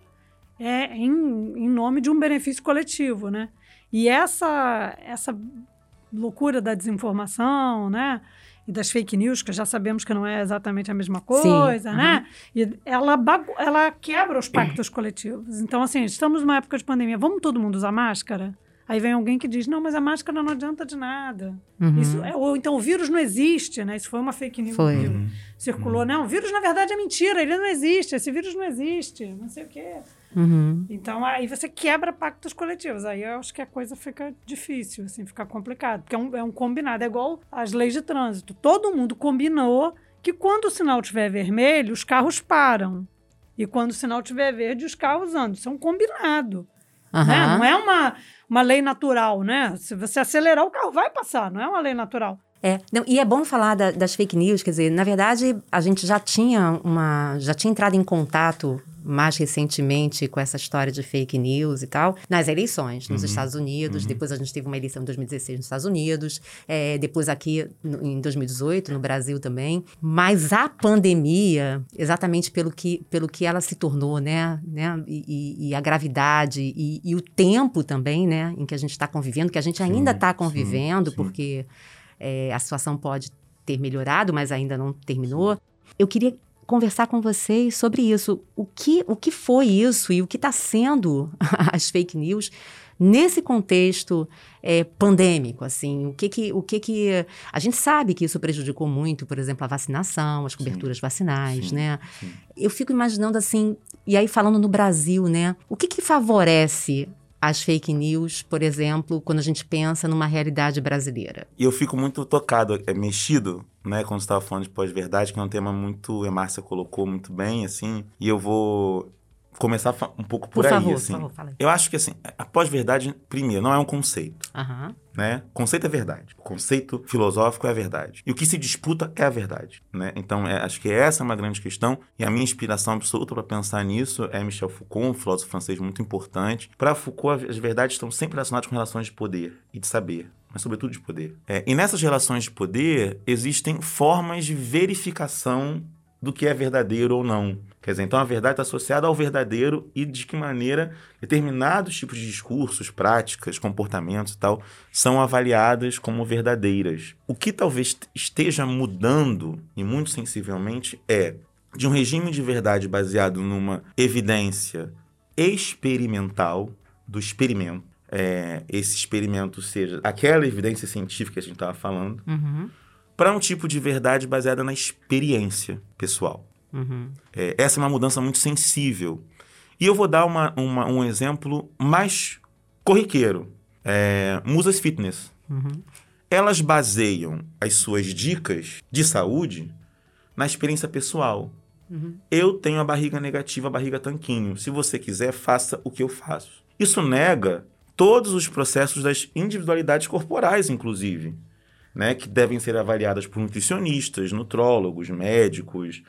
é, em, em nome de um benefício coletivo, né? E essa, essa loucura da desinformação, né? E das fake news, que já sabemos que não é exatamente a mesma coisa, Sim, né? Uhum. E ela, ela quebra os pactos coletivos. Então, assim, estamos numa época de pandemia. Vamos todo mundo usar máscara? Aí vem alguém que diz, não, mas a máscara não adianta de nada. Uhum. Isso é, ou então o vírus não existe, né? Isso foi uma fake news foi. que uhum. circulou. Uhum. Não, o vírus na verdade é mentira, ele não existe, esse vírus não existe, não sei o quê. Uhum. Então aí você quebra pactos coletivos. Aí eu acho que a coisa fica difícil, assim, fica complicado. Porque é um, é um combinado, é igual as leis de trânsito. Todo mundo combinou que quando o sinal estiver vermelho, os carros param. E quando o sinal estiver verde, os carros andam. Isso é um combinado. Uhum. Né? Não é uma, uma lei natural, né? Se você acelerar, o carro vai passar, não é uma lei natural. É, não, e é bom falar da, das fake news, quer dizer, na verdade, a gente já tinha uma. já tinha entrado em contato mais recentemente com essa história de fake news e tal, nas eleições nos uhum. Estados Unidos. Uhum. Depois a gente teve uma eleição em 2016 nos Estados Unidos, é, depois aqui no, em 2018 no Brasil também. Mas a pandemia, exatamente pelo que, pelo que ela se tornou, né, né e, e a gravidade e, e, o tempo também, né, em que a gente está convivendo, que a gente ainda está convivendo, sim, sim. porque é, a situação pode ter melhorado, mas ainda não terminou. Eu queria conversar com vocês sobre isso. O que, o que foi isso e o que está sendo as fake news nesse contexto é, pandêmico, assim, o que que, o que que... A gente sabe que isso prejudicou muito, por exemplo, a vacinação, as coberturas sim, vacinais, sim, né? Sim. Eu fico imaginando, assim, e aí falando no Brasil, né? O que que favorece as fake news, por exemplo, quando a gente pensa numa realidade brasileira. E eu fico muito tocado, é, mexido, né, quando você estava falando de pós-verdade, que é um tema muito, a Márcia colocou muito bem, assim, e eu vou começar um pouco por, por aí, favor, assim. Por favor, fala. Eu acho que, assim, a pós-verdade, primeiro, não é um conceito. Uhum. Né? Conceito é verdade. O conceito filosófico é a verdade. E o que se disputa é a verdade. Né? Então, é, acho que essa é uma grande questão. E a minha inspiração absoluta para pensar nisso é Michel Foucault, um filósofo francês muito importante. Para Foucault, as verdades estão sempre relacionadas com relações de poder e de saber mas sobretudo de poder. É, e nessas relações de poder existem formas de verificação do que é verdadeiro ou não. Quer dizer, então a verdade está associada ao verdadeiro e de que maneira determinados tipos de discursos, práticas, comportamentos e tal são avaliadas como verdadeiras. O que talvez esteja mudando, e muito sensivelmente, é de um regime de verdade baseado numa evidência experimental, do experimento, é, esse experimento seja aquela evidência científica que a gente estava falando, Uhum. Para um tipo de verdade baseada na experiência pessoal. Uhum. É, essa é uma mudança muito sensível. E eu vou dar uma, uma- um exemplo mais corriqueiro. É, Musas Fitness. Uhum. Elas baseiam as suas dicas de saúde na experiência pessoal. Uhum. Eu tenho a barriga negativa, a barriga tanquinho. Se você quiser, faça o que eu faço. Isso nega todos os processos das individualidades corporais, inclusive, né, que devem ser avaliadas por nutricionistas, nutrólogos, médicos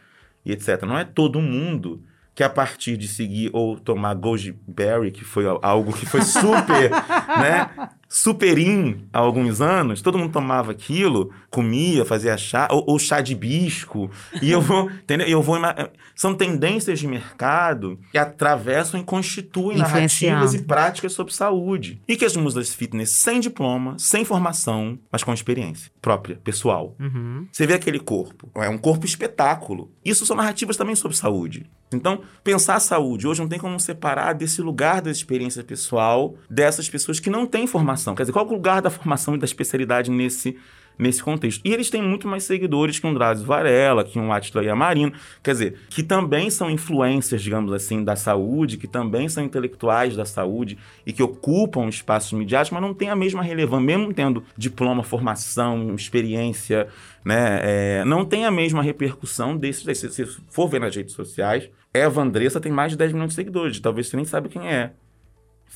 e etc. Não é todo mundo que a partir de seguir ou tomar goji berry, que foi algo que foi super, né, super in há alguns anos, todo mundo tomava aquilo, comia, fazia chá, ou, ou chá de hibisco, e eu vou, entendeu? Eu vou, ima- são tendências de mercado que atravessam e constituem narrativas e práticas sobre saúde. E que as musas fitness sem diploma, sem formação, mas com experiência própria, pessoal. Uhum. Você vê aquele corpo, é um corpo espetáculo. Isso são narrativas também sobre saúde. Então, pensar a saúde hoje não tem como separar desse lugar da experiência pessoal dessas pessoas que não têm formação. Quer dizer, qual é o lugar da formação e da especialidade nesse, nesse contexto? E eles têm muito mais seguidores que um Drauzio Varela, que um Attila Yamarino, quer dizer, que também são influências, digamos assim, da saúde, que também são intelectuais da saúde e que ocupam espaços midiáticos, mas não têm a mesma relevância, mesmo tendo diploma, formação, experiência, né, é, não tem a mesma repercussão desses. desses. Se for ver nas redes sociais, Eva Andressa tem mais de 10 milhões de seguidores. Talvez você nem saiba quem é.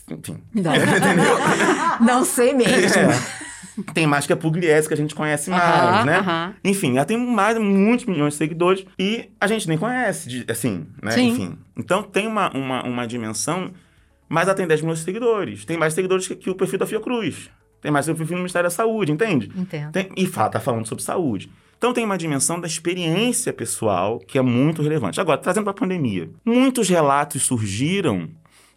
Enfim. Não. Não sei mesmo. É. Tem mais que a Pugliese, que a gente conhece mais, Aham, né? aham. Enfim, ela tem mais muitos milhões de seguidores e a gente nem conhece, assim, né? Sim. Enfim. Então tem uma, uma, uma dimensão, mas ela tem 10 milhões de seguidores. Tem mais seguidores que, que o perfil da Fiocruz. Tem mais que o perfil do Ministério da Saúde, entende? Entendo. Tem- e fala, tá falando sobre saúde. Então tem uma dimensão da experiência pessoal que é muito relevante. Agora, trazendo para a pandemia. Muitos relatos surgiram,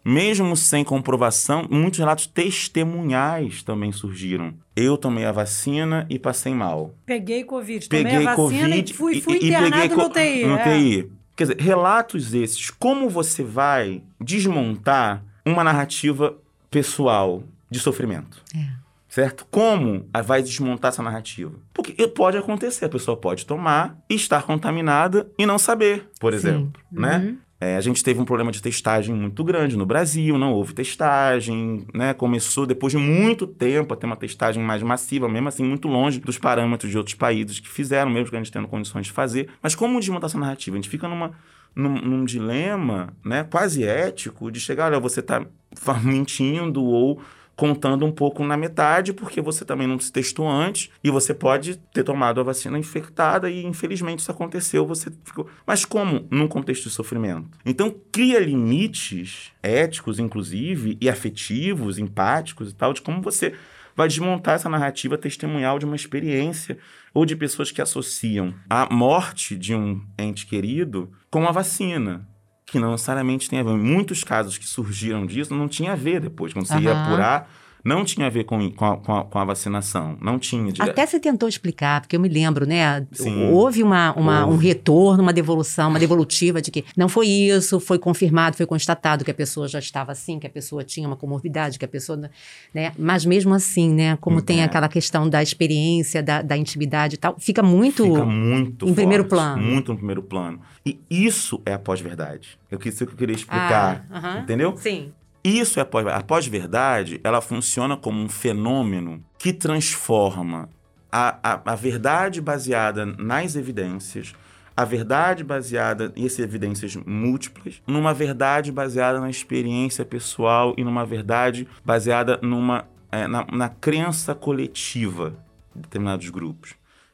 mesmo sem comprovação, muitos relatos testemunhais também surgiram. Eu tomei a vacina e passei mal. Peguei Covid, tomei Peguei a vacina Covid e fui, e- fui e internado peguei no UTI. no é. UTI. Quer dizer, relatos esses, como você vai desmontar uma narrativa pessoal de sofrimento? É. Certo? Como vai desmontar essa narrativa? Porque pode acontecer, a pessoa pode tomar e estar contaminada e não saber, por Sim. exemplo, né? É, a gente teve um problema de testagem muito grande no Brasil, não houve testagem, né? Começou depois de muito tempo a ter uma testagem mais massiva, mesmo assim, muito longe dos parâmetros de outros países que fizeram, mesmo que a gente tendo condições de fazer. Mas como desmontar essa narrativa? A gente fica numa, num, num dilema, né, quase ético, de chegar, olha, você está mentindo ou contando um pouco na metade, porque você também não se testou antes e você pode ter tomado a vacina infectada e infelizmente isso aconteceu, você ficou. Mas como num contexto de sofrimento? Então cria limites éticos, inclusive, e afetivos, empáticos e tal, de como você vai desmontar essa narrativa testemunhal de uma experiência ou de pessoas que associam a morte de um ente querido com a vacina que não necessariamente tem a ver. Muitos casos que surgiram disso não tinha a ver depois. Quando você ia Aham. apurar, não tinha a ver com, com, a, com a- com a vacinação. Não tinha. dire- Até você tentou explicar, porque eu me lembro, né? Sim. Houve uma, uma- um Houve. retorno, uma devolução, uma devolutiva de que não foi isso, foi confirmado, foi constatado que a pessoa já estava assim, que a pessoa tinha uma comorbidade, que a pessoa. Né? Mas mesmo assim, né? Como tem É. aquela questão da experiência, da, da intimidade e tal, fica muito. Fica muito em primeiro forte, plano. Muito no primeiro plano. E isso é a pós-verdade. Eu quis isso que eu queria explicar. Ah, aham. Entendeu? Sim. Isso é pós- a pós-verdade, ela funciona como um fenômeno que transforma a, a, a verdade baseada nas evidências, a verdade baseada em evidências múltiplas, numa verdade baseada na experiência pessoal e numa verdade baseada numa, é, na, na crença coletiva de determinados grupos.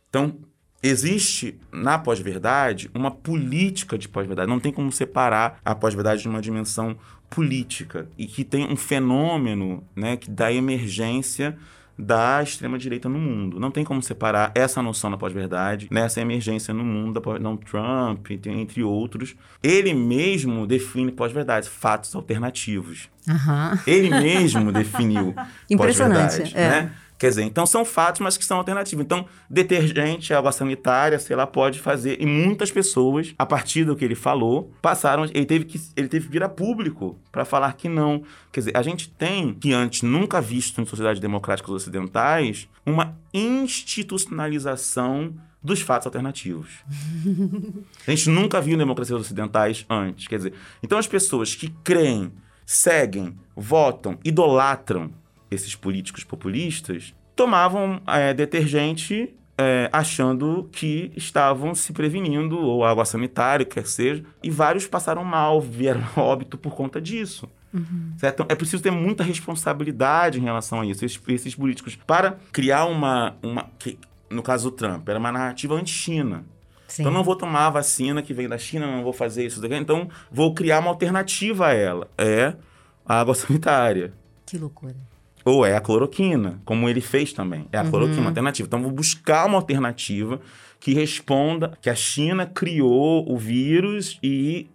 Então, existe na pós-verdade uma política de pós-verdade. Não tem como separar a pós-verdade de uma dimensão política e que tem um fenômeno né, que da emergência da extrema-direita no mundo. Não tem como separar essa noção da pós-verdade nessa emergência no mundo da não, Trump, entre outros. Ele mesmo define pós-verdade, fatos alternativos. Aham. Ele mesmo definiu Impressionante, é. né? Quer dizer, então são fatos, mas que são alternativos. Então, detergente, água sanitária, sei lá, pode fazer. E muitas pessoas, a partir do que ele falou, passaram. Ele teve que, ele teve que vir a público para falar que não. Quer dizer, a gente tem, que antes nunca visto em sociedades democráticas ocidentais, uma institucionalização dos fatos alternativos. a gente nunca viu em democracias ocidentais antes. Quer dizer, então as pessoas que creem, seguem, votam, idolatram esses políticos populistas tomavam é, detergente é, achando que estavam se prevenindo, ou água sanitária, quer seja, e vários passaram mal, vieram a óbito por conta disso. Uhum. Certo? Então, é preciso ter muita responsabilidade em relação a isso. Esses, esses políticos, para criar uma. uma que, no caso do Trump, era uma narrativa anti-China. Então, não vou tomar a vacina que vem da China, não vou fazer isso daqui. Então, vou criar uma alternativa a ela. É a água sanitária. Que loucura. Ou é a cloroquina, como ele fez também. É a uhum. cloroquina, uma alternativa. Então, vou buscar uma alternativa que responda que a China criou o vírus e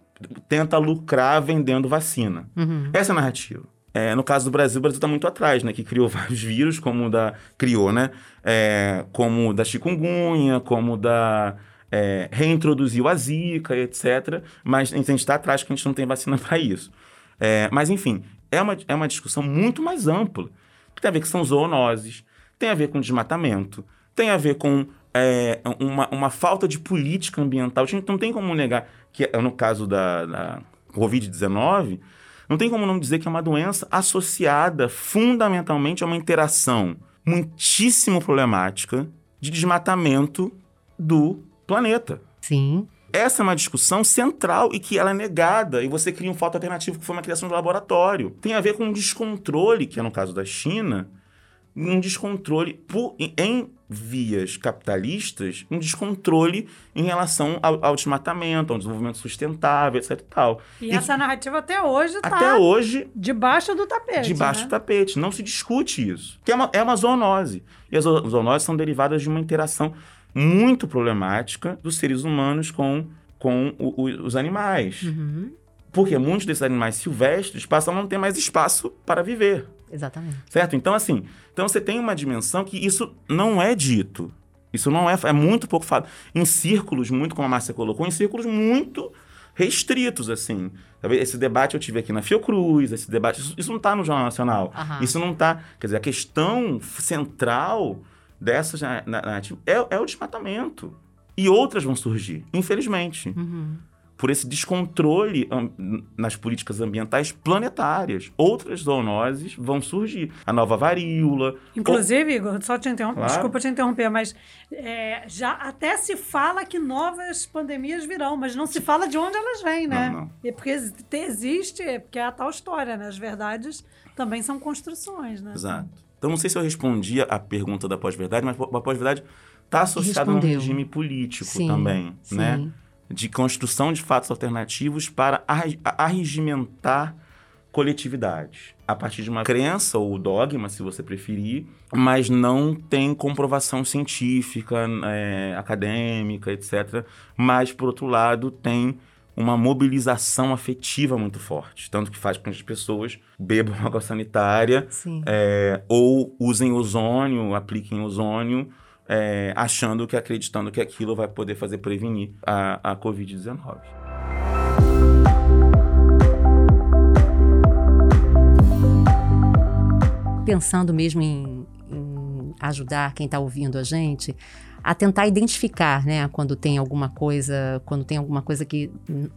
tenta lucrar vendendo vacina. Uhum. Essa é a narrativa. É, no caso do Brasil, o Brasil está muito atrás, né? Que criou vários vírus, como o da... Criou, né? É, como da chikungunya, como da... É, reintroduziu a zika, etc. Mas a gente está atrás porque a gente não tem vacina para isso. É, mas, enfim, é uma, é uma discussão muito mais ampla que tem a ver com são zoonoses, tem a ver com desmatamento, tem a ver com é, uma, uma falta de política ambiental. A gente não tem como negar que, no caso da, da Covid-19, não tem como não dizer que é uma doença associada fundamentalmente a uma interação muitíssimo problemática de desmatamento do planeta. Sim. Essa é uma discussão central e que ela é negada, e você cria um fato alternativo que foi uma criação de laboratório. Tem a ver com um descontrole, que é no caso da China, um descontrole por, em vias capitalistas, um descontrole em relação ao, ao desmatamento, ao desenvolvimento sustentável, etc e tal. E, e essa narrativa até hoje está até hoje debaixo do tapete. Debaixo né? do tapete. Não se discute isso. Que é uma, é uma zoonose. E as zoonoses são derivadas de uma interação muito problemática dos seres humanos com, com o, o, os animais. Uhum. Porque muitos desses animais silvestres passam a não ter mais espaço para viver. Exatamente. Certo? Então, assim, então você tem uma dimensão que isso não é dito. Isso não é, é muito pouco falado. Em círculos, muito como a Márcia colocou, em círculos muito restritos, assim. Esse debate eu tive aqui na Fiocruz, esse debate. Isso, isso não está no Jornal Nacional. Uhum. Isso não está. Quer dizer, a questão central dessas narrativas é, é o desmatamento. E outras vão surgir, infelizmente. Uhum. Por esse descontrole nas políticas ambientais planetárias. Outras zoonoses vão surgir. A nova varíola. Inclusive, ou... Igor, só te interromper, claro. desculpa te interromper, mas é, já até se fala que novas pandemias virão, mas não se fala de onde elas vêm, né? Não, não. E porque existe, porque é a tal história, né? As verdades também são construções, né? Exato. Então, não sei se eu respondi a pergunta da pós-verdade, mas a pós-verdade está associada a um regime político sim, também, sim. né? De construção de fatos alternativos para arregimentar coletividades. A partir de uma crença ou dogma, se você preferir, mas não tem comprovação científica, é, acadêmica, etc. Mas, por outro lado, tem uma mobilização afetiva muito forte. Tanto que faz com que as pessoas bebam água sanitária é, ou usem ozônio, apliquem ozônio, é, achando que, acreditando que aquilo vai poder fazer prevenir a, a Covid-19. Pensando mesmo em, em ajudar quem está ouvindo a gente, a tentar identificar, né, quando tem alguma coisa, quando tem alguma coisa que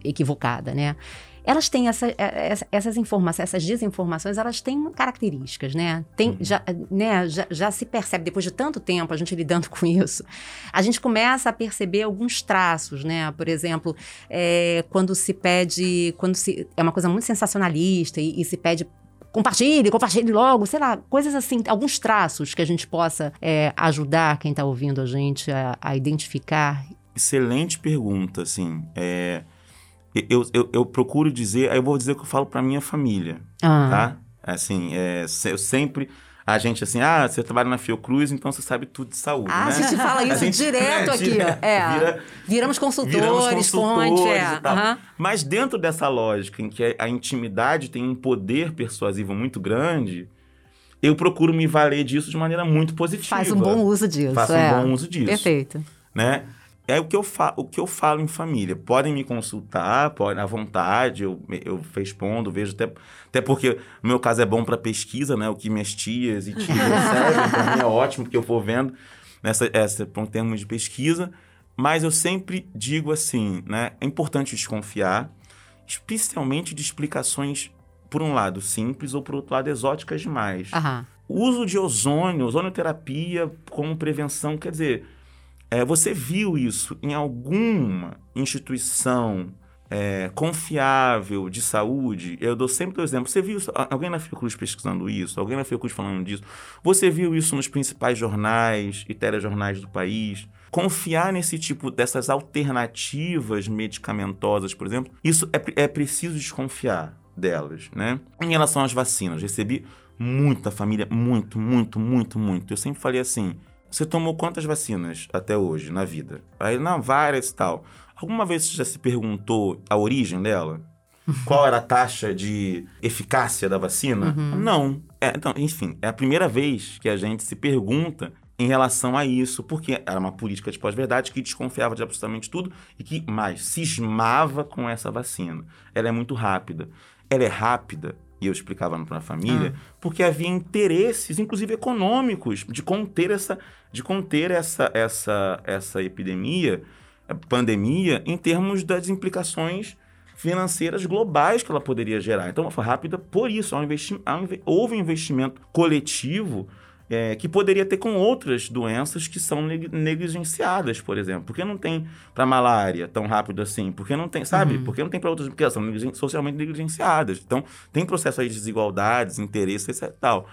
equivocada, né? Elas têm essa, é, essas informações, essas desinformações, elas têm características, né? Tem, uhum. já, né já, já se percebe, depois de tanto tempo a gente lidando com isso, a gente começa a perceber alguns traços, né? Por exemplo, é, quando se pede, quando se, é uma coisa muito sensacionalista e, e se pede compartilhe, compartilhe logo, sei lá, coisas assim, alguns traços que a gente possa é, ajudar quem está ouvindo a gente a, a, identificar? Excelente pergunta, assim. É, eu, eu, eu, procuro dizer, aí eu vou dizer o que eu falo para minha família, ah. tá? Assim, é, eu sempre a gente assim, ah, você trabalha na Fiocruz, então você sabe tudo de saúde, ah, né? a gente fala isso gente, direto aqui. É. Vira, viramos consultores, viramos consultores fonte, é. Uhum. Mas dentro dessa lógica em que a intimidade tem um poder persuasivo muito grande, eu procuro me valer disso de maneira muito positiva. Faz um bom uso disso. Faço é. um bom uso disso. Perfeito. Né? É o que, eu fa o que eu falo em família. Podem me consultar, podem à vontade, eu, eu respondo, vejo até, até porque no meu caso é bom para pesquisa, né? O que minhas tias e tios para mim é ótimo, porque eu vou vendo nessa, essa, em termos de pesquisa. Mas eu sempre digo assim, né? É importante desconfiar, especialmente de explicações, por um lado, simples ou por outro lado, exóticas demais. Aham. O uso de ozônio, ozonioterapia como prevenção, quer dizer, é, você viu isso em alguma instituição é, confiável de saúde? Eu dou sempre o exemplo. Você viu isso? Alguém na Fiocruz pesquisando isso? Alguém na Fiocruz falando disso? Você viu isso nos principais jornais e telejornais do país? Confiar nesse tipo dessas alternativas medicamentosas, por exemplo, isso é, é preciso desconfiar delas, né? Em relação às vacinas, recebi muito da família, muito, muito, muito, muito. Eu sempre falei assim: você tomou quantas vacinas até hoje na vida? Aí, não, várias e tal. Alguma vez você já se perguntou a origem dela? Qual era a taxa de eficácia da vacina? Não. É, então, enfim, é a primeira vez que a gente se pergunta em relação a isso, porque era uma política de pós-verdade que desconfiava de absolutamente tudo e que mais cismava com essa vacina. Ela é muito rápida. Ela é rápida, e eu explicava para a família, porque havia interesses, inclusive econômicos, de conter essa, de conter essa, essa, essa epidemia, a pandemia, em termos das implicações financeiras globais que ela poderia gerar. Então, foi rápida por isso. Houve um investimento coletivo é, que poderia ter com outras doenças que são neg- negligenciadas, por exemplo. Por que não tem para malária tão rápido assim? Por que não tem, sabe? Por que não tem para outras? Porque elas são negligen- socialmente negligenciadas. Então, tem processo aí de desigualdades, interesses e tal.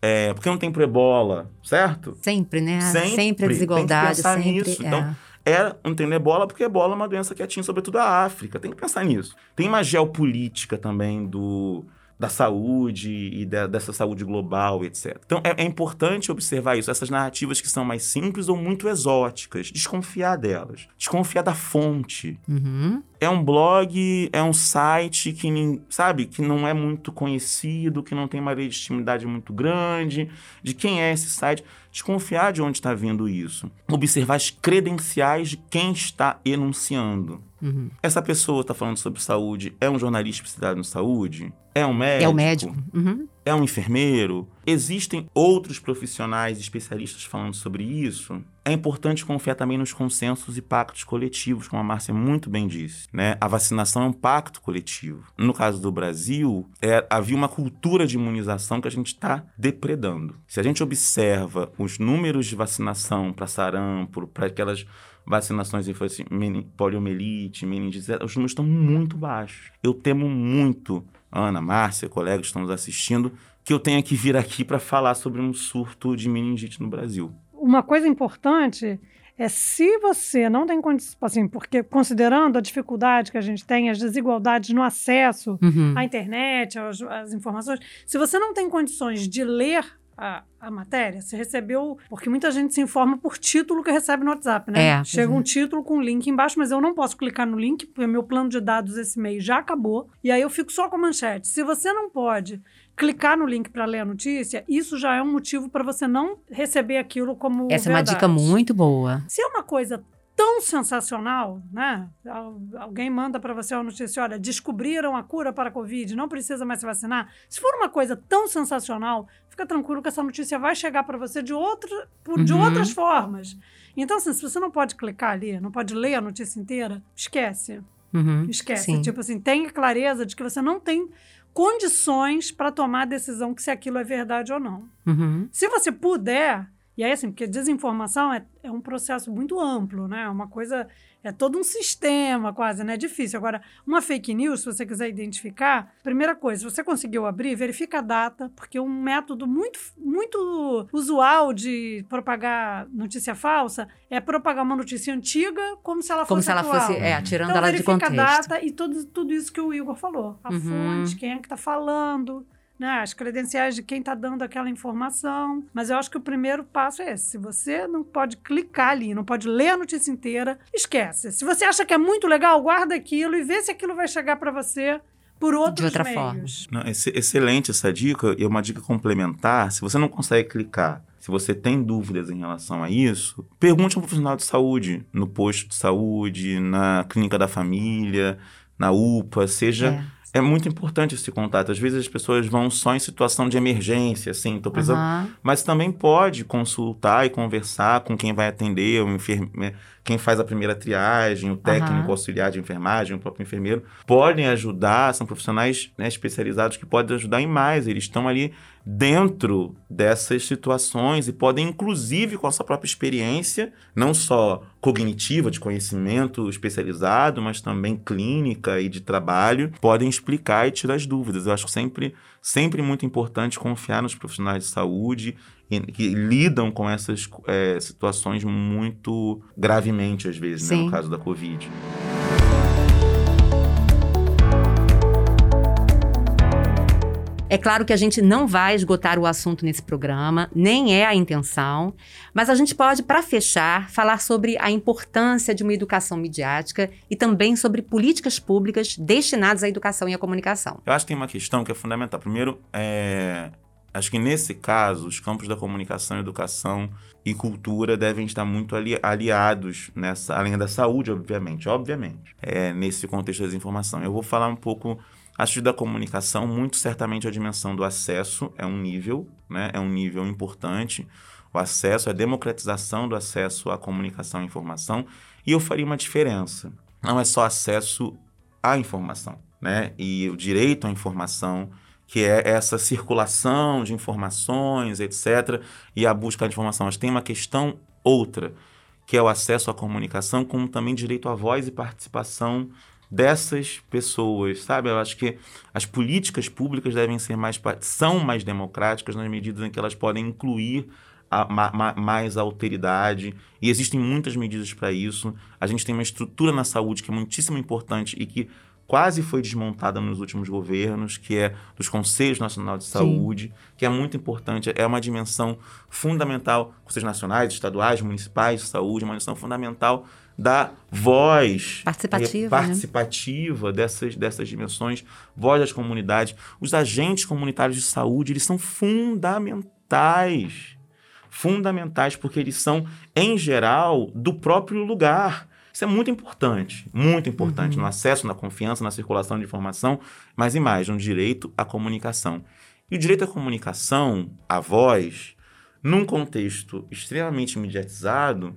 É, por que não tem para ebola, certo? Sempre, né? Sempre. Sempre a Tem que desigualdade, pensar sempre. nisso. é. Então, é, não tem ebola porque ebola é uma doença que atinge sobretudo a África. Tem que pensar nisso. Tem uma geopolítica também do, da saúde e da- dessa saúde global, etc. Então, é, é importante observar isso. Essas narrativas que são mais simples ou muito exóticas. Desconfiar delas. Desconfiar da fonte. Uhum. É um blog, é um site que, sabe, que não é muito conhecido, que não tem uma legitimidade muito grande. De quem é esse site? Desconfiar de onde está vindo isso. Observar as credenciais de quem está enunciando. Uhum. Essa pessoa está falando sobre saúde, é um jornalista especializado em saúde? É um médico? É o médico. Uhum. É um enfermeiro? Existem outros profissionais especialistas falando sobre isso? É importante confiar também nos consensos e pactos coletivos, como a Márcia muito bem disse. Né? A vacinação é um pacto coletivo. No caso do Brasil, é- havia uma cultura de imunização que a gente está depredando. Se a gente observa os números de vacinação para sarampo, para aquelas vacinações assim, meni- poliomielite, meningite, os números estão muito baixos. Eu temo muito, Ana, Márcia, colegas que estão nos assistindo, que eu tenha que vir aqui para falar sobre um surto de meningite no Brasil. Uma coisa importante é se você não tem condições, assim, porque considerando a dificuldade que a gente tem, as desigualdades no acesso Uhum. à internet, às, às informações, se você não tem condições de ler a, a matéria, você recebeu, porque muita gente se informa por título que recebe no WhatsApp, né? É, Chega uhum. um título com um link embaixo, mas eu não posso clicar no link, porque meu plano de dados esse mês já acabou, e aí eu fico só com a manchete. Se você não pode clicar no link para ler a notícia, isso já é um motivo para você não receber aquilo como Essa é uma verdade. dica muito boa. Se é uma coisa tão sensacional, né? Al- Alguém manda para você uma notícia, olha, descobriram a cura para a Covid, não precisa mais se vacinar. Se for uma coisa tão sensacional, fica tranquilo que essa notícia vai chegar para você de, outra, por, de Uhum. outras formas. Então, assim, se você não pode clicar ali, não pode ler a notícia inteira, esquece. Uhum. Esquece. Sim. Tipo assim, tenha clareza de que você não tem condições para tomar a decisão que se aquilo é verdade ou não. Uhum. Se você puder, e aí assim, porque desinformação é, é um processo muito amplo, né? É uma coisa, é todo um sistema quase, né? É difícil. Agora, uma fake news, se você quiser identificar, primeira coisa, se você conseguiu abrir, verifica a data, porque um método muito, muito usual de propagar notícia falsa é propagar uma notícia antiga como se ela Como fosse se ela atual. fosse, é, tirando Então, ela de verifica a contexto. data e tudo, tudo isso que o Igor falou. A Uhum. fonte, quem é que está falando, né? As credenciais de quem está dando aquela informação. Mas eu acho que o primeiro passo é esse. Se você não pode clicar ali, não pode ler a notícia inteira, esquece. Se você acha que é muito legal, guarda aquilo e vê se aquilo vai chegar para você por outros de outra meios. forma. Não, excelente essa dica. E uma dica complementar: se você não consegue clicar, se você tem dúvidas em relação a isso, pergunte a um profissional de saúde, no posto de saúde, na clínica da família, na UPA, seja. É. É muito importante esse contato. Às vezes as pessoas vão só em situação de emergência, assim, tô precisando. Aham. Mas também pode consultar e conversar com quem vai atender, o enferme... quem faz a primeira triagem, o técnico Aham. auxiliar de enfermagem, o próprio enfermeiro. Podem ajudar, são profissionais né, especializados que podem ajudar em mais. Eles estão ali dentro dessas situações e podem, inclusive, com a sua própria experiência, não só cognitiva, de conhecimento especializado, mas também clínica e de trabalho, podem explicar e tirar as dúvidas. Eu acho sempre, sempre muito importante confiar nos profissionais de saúde que lidam com essas eh, situações muito gravemente, às vezes, né, no caso da Covid. É claro que a gente não vai esgotar o assunto nesse programa, nem é a intenção, mas a gente pode, para fechar, falar sobre a importância de uma educação midiática e também sobre políticas públicas destinadas à educação e à comunicação. Eu acho que tem uma questão que é fundamental. Primeiro, é, acho que nesse caso, os campos da comunicação, educação e cultura devem estar muito ali- aliados nessa, além da saúde, obviamente, obviamente, é, nesse contexto da desinformação. Eu vou falar um pouco, acho da comunicação, muito certamente a dimensão do acesso é um nível, né, é um nível importante. O acesso, a democratização do acesso à comunicação e informação. E eu faria uma diferença. Não é só acesso à informação, né? E o direito à informação, que é essa circulação de informações, etc., e a busca de informação. Mas tem uma questão outra, que é o acesso à comunicação, como também direito à voz e participação dessas pessoas, sabe? Eu acho que as políticas públicas devem ser mais são mais democráticas nas medidas em que elas podem incluir a- ma- ma- mais a alteridade e existem muitas medidas para isso. A gente tem uma estrutura na saúde que é muitíssimo importante e que quase foi desmontada nos últimos governos, que é dos Conselhos Nacional de Saúde, que é muito importante, é uma dimensão fundamental, Conselhos Nacionais, Estaduais, Municipais de Saúde, uma dimensão fundamental da voz Participativa, eh, né? participativa dessas, dessas dimensões, voz das comunidades. Os agentes comunitários de saúde, eles são fundamentais. Fundamentais porque eles são, em geral, do próprio lugar. Isso é muito importante, muito importante no acesso, na confiança, na circulação de informação, mas e mais, no direito à comunicação. E o direito à comunicação, à voz, num contexto extremamente mediatizado,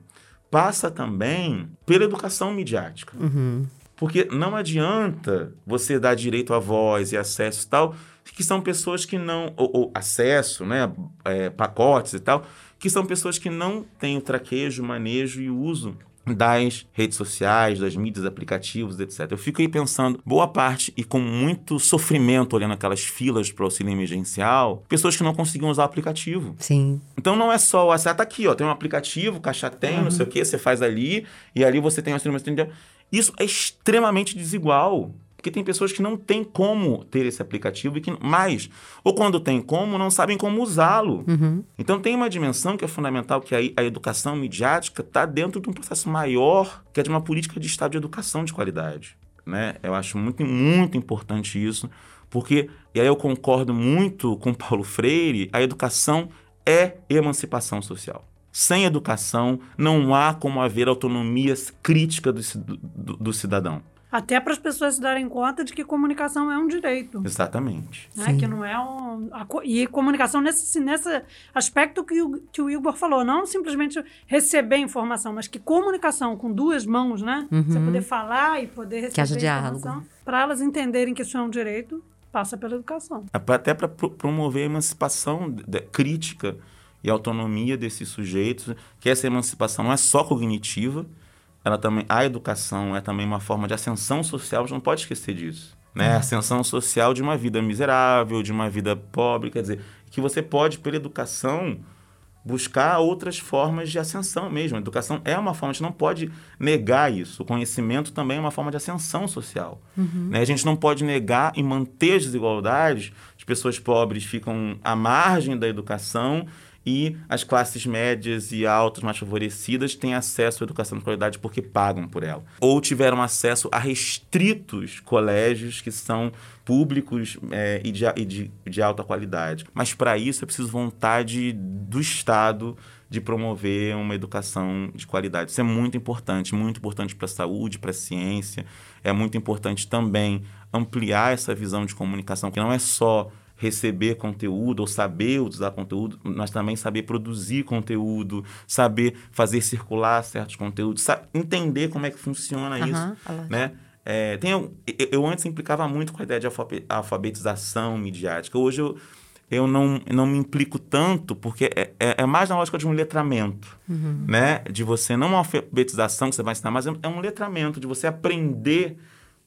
passa também pela educação midiática. Uhum. Porque não adianta você dar direito à voz e acesso e tal, que são pessoas que não. Ou, ou acesso, né? é, pacotes e tal, que são pessoas que não têm o traquejo, manejo e uso das redes sociais, das mídias, aplicativos, etc. Eu fico aí pensando, boa parte e com muito sofrimento olhando aquelas filas para o auxílio emergencial, pessoas que não conseguiam usar o aplicativo. Sim. Então não é só o acesso, tá aqui, ó, tem um aplicativo, caixa tem, não sei o que, você faz ali, e ali você tem o auxílio emergencial. Isso é extremamente desigual. Porque tem pessoas que não têm como ter esse aplicativo e que mais, ou quando tem como, não sabem como usá-lo. Uhum. Então tem uma dimensão que é fundamental, que a, a educação midiática está dentro de um processo maior, que é de uma política de Estado de educação de qualidade. Né? Eu acho muito, muito importante isso, porque, e aí eu concordo muito com Paulo Freire, a educação é emancipação social. Sem educação, não há como haver autonomia crítica do, do- do cidadão. Até para as pessoas se darem conta de que comunicação é um direito. Exatamente. Né? Que não é um. a e comunicação nesse, nesse aspecto que o, que o Igor falou, não simplesmente receber informação, mas que comunicação com duas mãos, né? Você Uhum. poder falar e poder receber haja diálogo. informação, para elas entenderem que isso é um direito, passa pela educação. até para promover a emancipação de- crítica e autonomia desses sujeitos, que essa emancipação não é só cognitiva, ela também a educação é também uma forma de ascensão social, a gente não pode esquecer disso. Né? Ascensão social de uma vida miserável, de uma vida pobre, quer dizer, que você pode, pela educação, buscar outras formas de ascensão mesmo. A educação é uma forma, a gente não pode negar isso. O conhecimento também é uma forma de ascensão social. Né? A gente não pode negar e manter as desigualdades. As pessoas pobres ficam à margem da educação e as classes médias e altas mais favorecidas têm acesso à educação de qualidade porque pagam por ela. Ou tiveram acesso a restritos colégios que são públicos é, e, de, e de, de alta qualidade. Mas para isso é preciso vontade do Estado de promover uma educação de qualidade. Isso é muito importante, muito importante para a saúde, para a ciência. É muito importante também ampliar essa visão de comunicação, que não é só receber conteúdo ou saber usar conteúdo, mas também saber produzir conteúdo, saber fazer circular certos conteúdos, entender como é que funciona uhum, isso, né? É, tem, eu, eu, antes implicava muito com a ideia de alfabetização midiática. Hoje eu, eu não, não me implico tanto, porque é, é, é mais na lógica de um letramento, uhum. né? De você, não uma alfabetização que você vai ensinar, mas é, é um letramento, de você aprender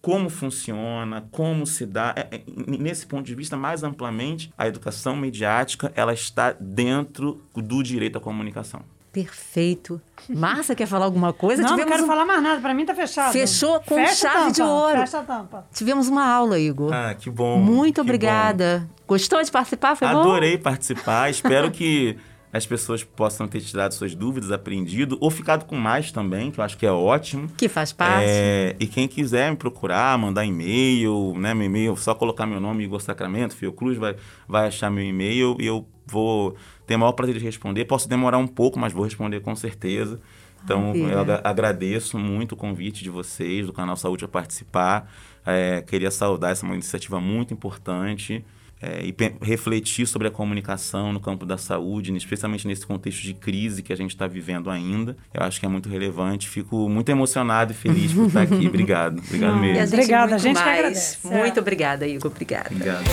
como funciona, como se dá. É, é, nesse ponto de vista, mais amplamente, a educação mediática ela está dentro do direito à comunicação. Perfeito. Márcia, quer falar alguma coisa? Não, Tivemos não quero um... falar mais nada. Para mim tá fechado. Fechou com Fecha chave de ouro. Fecha a tampa. Tivemos uma aula, Igor. Ah, que bom. Muito que obrigada. Bom. Gostou de participar? Foi Adorei bom? Adorei participar. Espero que as pessoas possam ter tirado suas dúvidas, aprendido, ou ficado com mais também, que eu acho que é ótimo. Que faz parte. É, e quem quiser me procurar, mandar e-mail, né? Meu e-mail, só colocar meu nome, Igor Sacramento, Fiocruz, vai, vai achar meu e-mail e eu vou ter o maior prazer de responder. Posso demorar um pouco, mas vou responder com certeza. Então, eu agradeço muito o convite de vocês, do Canal Saúde, a participar. É, queria saudar essa uma iniciativa muito importante é, e refletir sobre a comunicação no campo da saúde, especialmente nesse contexto de crise que a gente está vivendo ainda. Eu acho que é muito relevante. Fico muito emocionado e feliz por estar aqui. Obrigado. Obrigado mesmo. A obrigada, a gente mais. que agradece. Muito obrigada, Igor. Obrigada. Obrigado.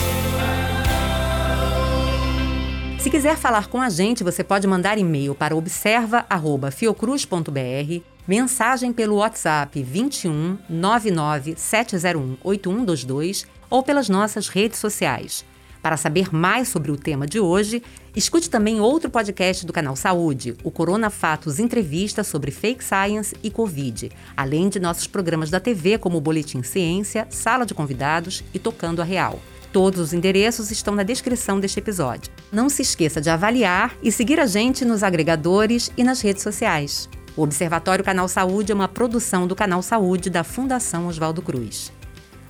Se quiser falar com a gente, você pode mandar e-mail para observa@fiocruz.br, mensagem pelo WhatsApp 21 99 701 8122 ou pelas nossas redes sociais. Para saber mais sobre o tema de hoje, escute também outro podcast do canal Saúde, o Corona Fatos Entrevista sobre Fake Science e Covid, além de nossos programas da TV como o Boletim Ciência, Sala de Convidados e Tocando a Real. Todos os endereços estão na descrição deste episódio. Não se esqueça de avaliar e seguir a gente nos agregadores e nas redes sociais. O Observatório Canal Saúde é uma produção do Canal Saúde da Fundação Oswaldo Cruz.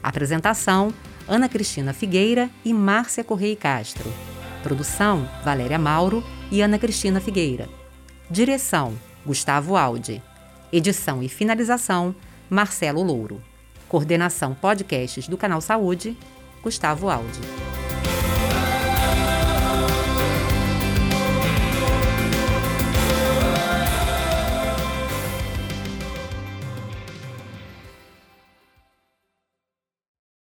Apresentação: Ana Cristina Figueira e Márcia Correia Castro. Produção: Valéria Mauro e Ana Cristina Figueira. Direção: Gustavo Aldi. Edição e finalização: Marcelo Louro. Coordenação Podcasts do Canal Saúde: Gustavo Aldi.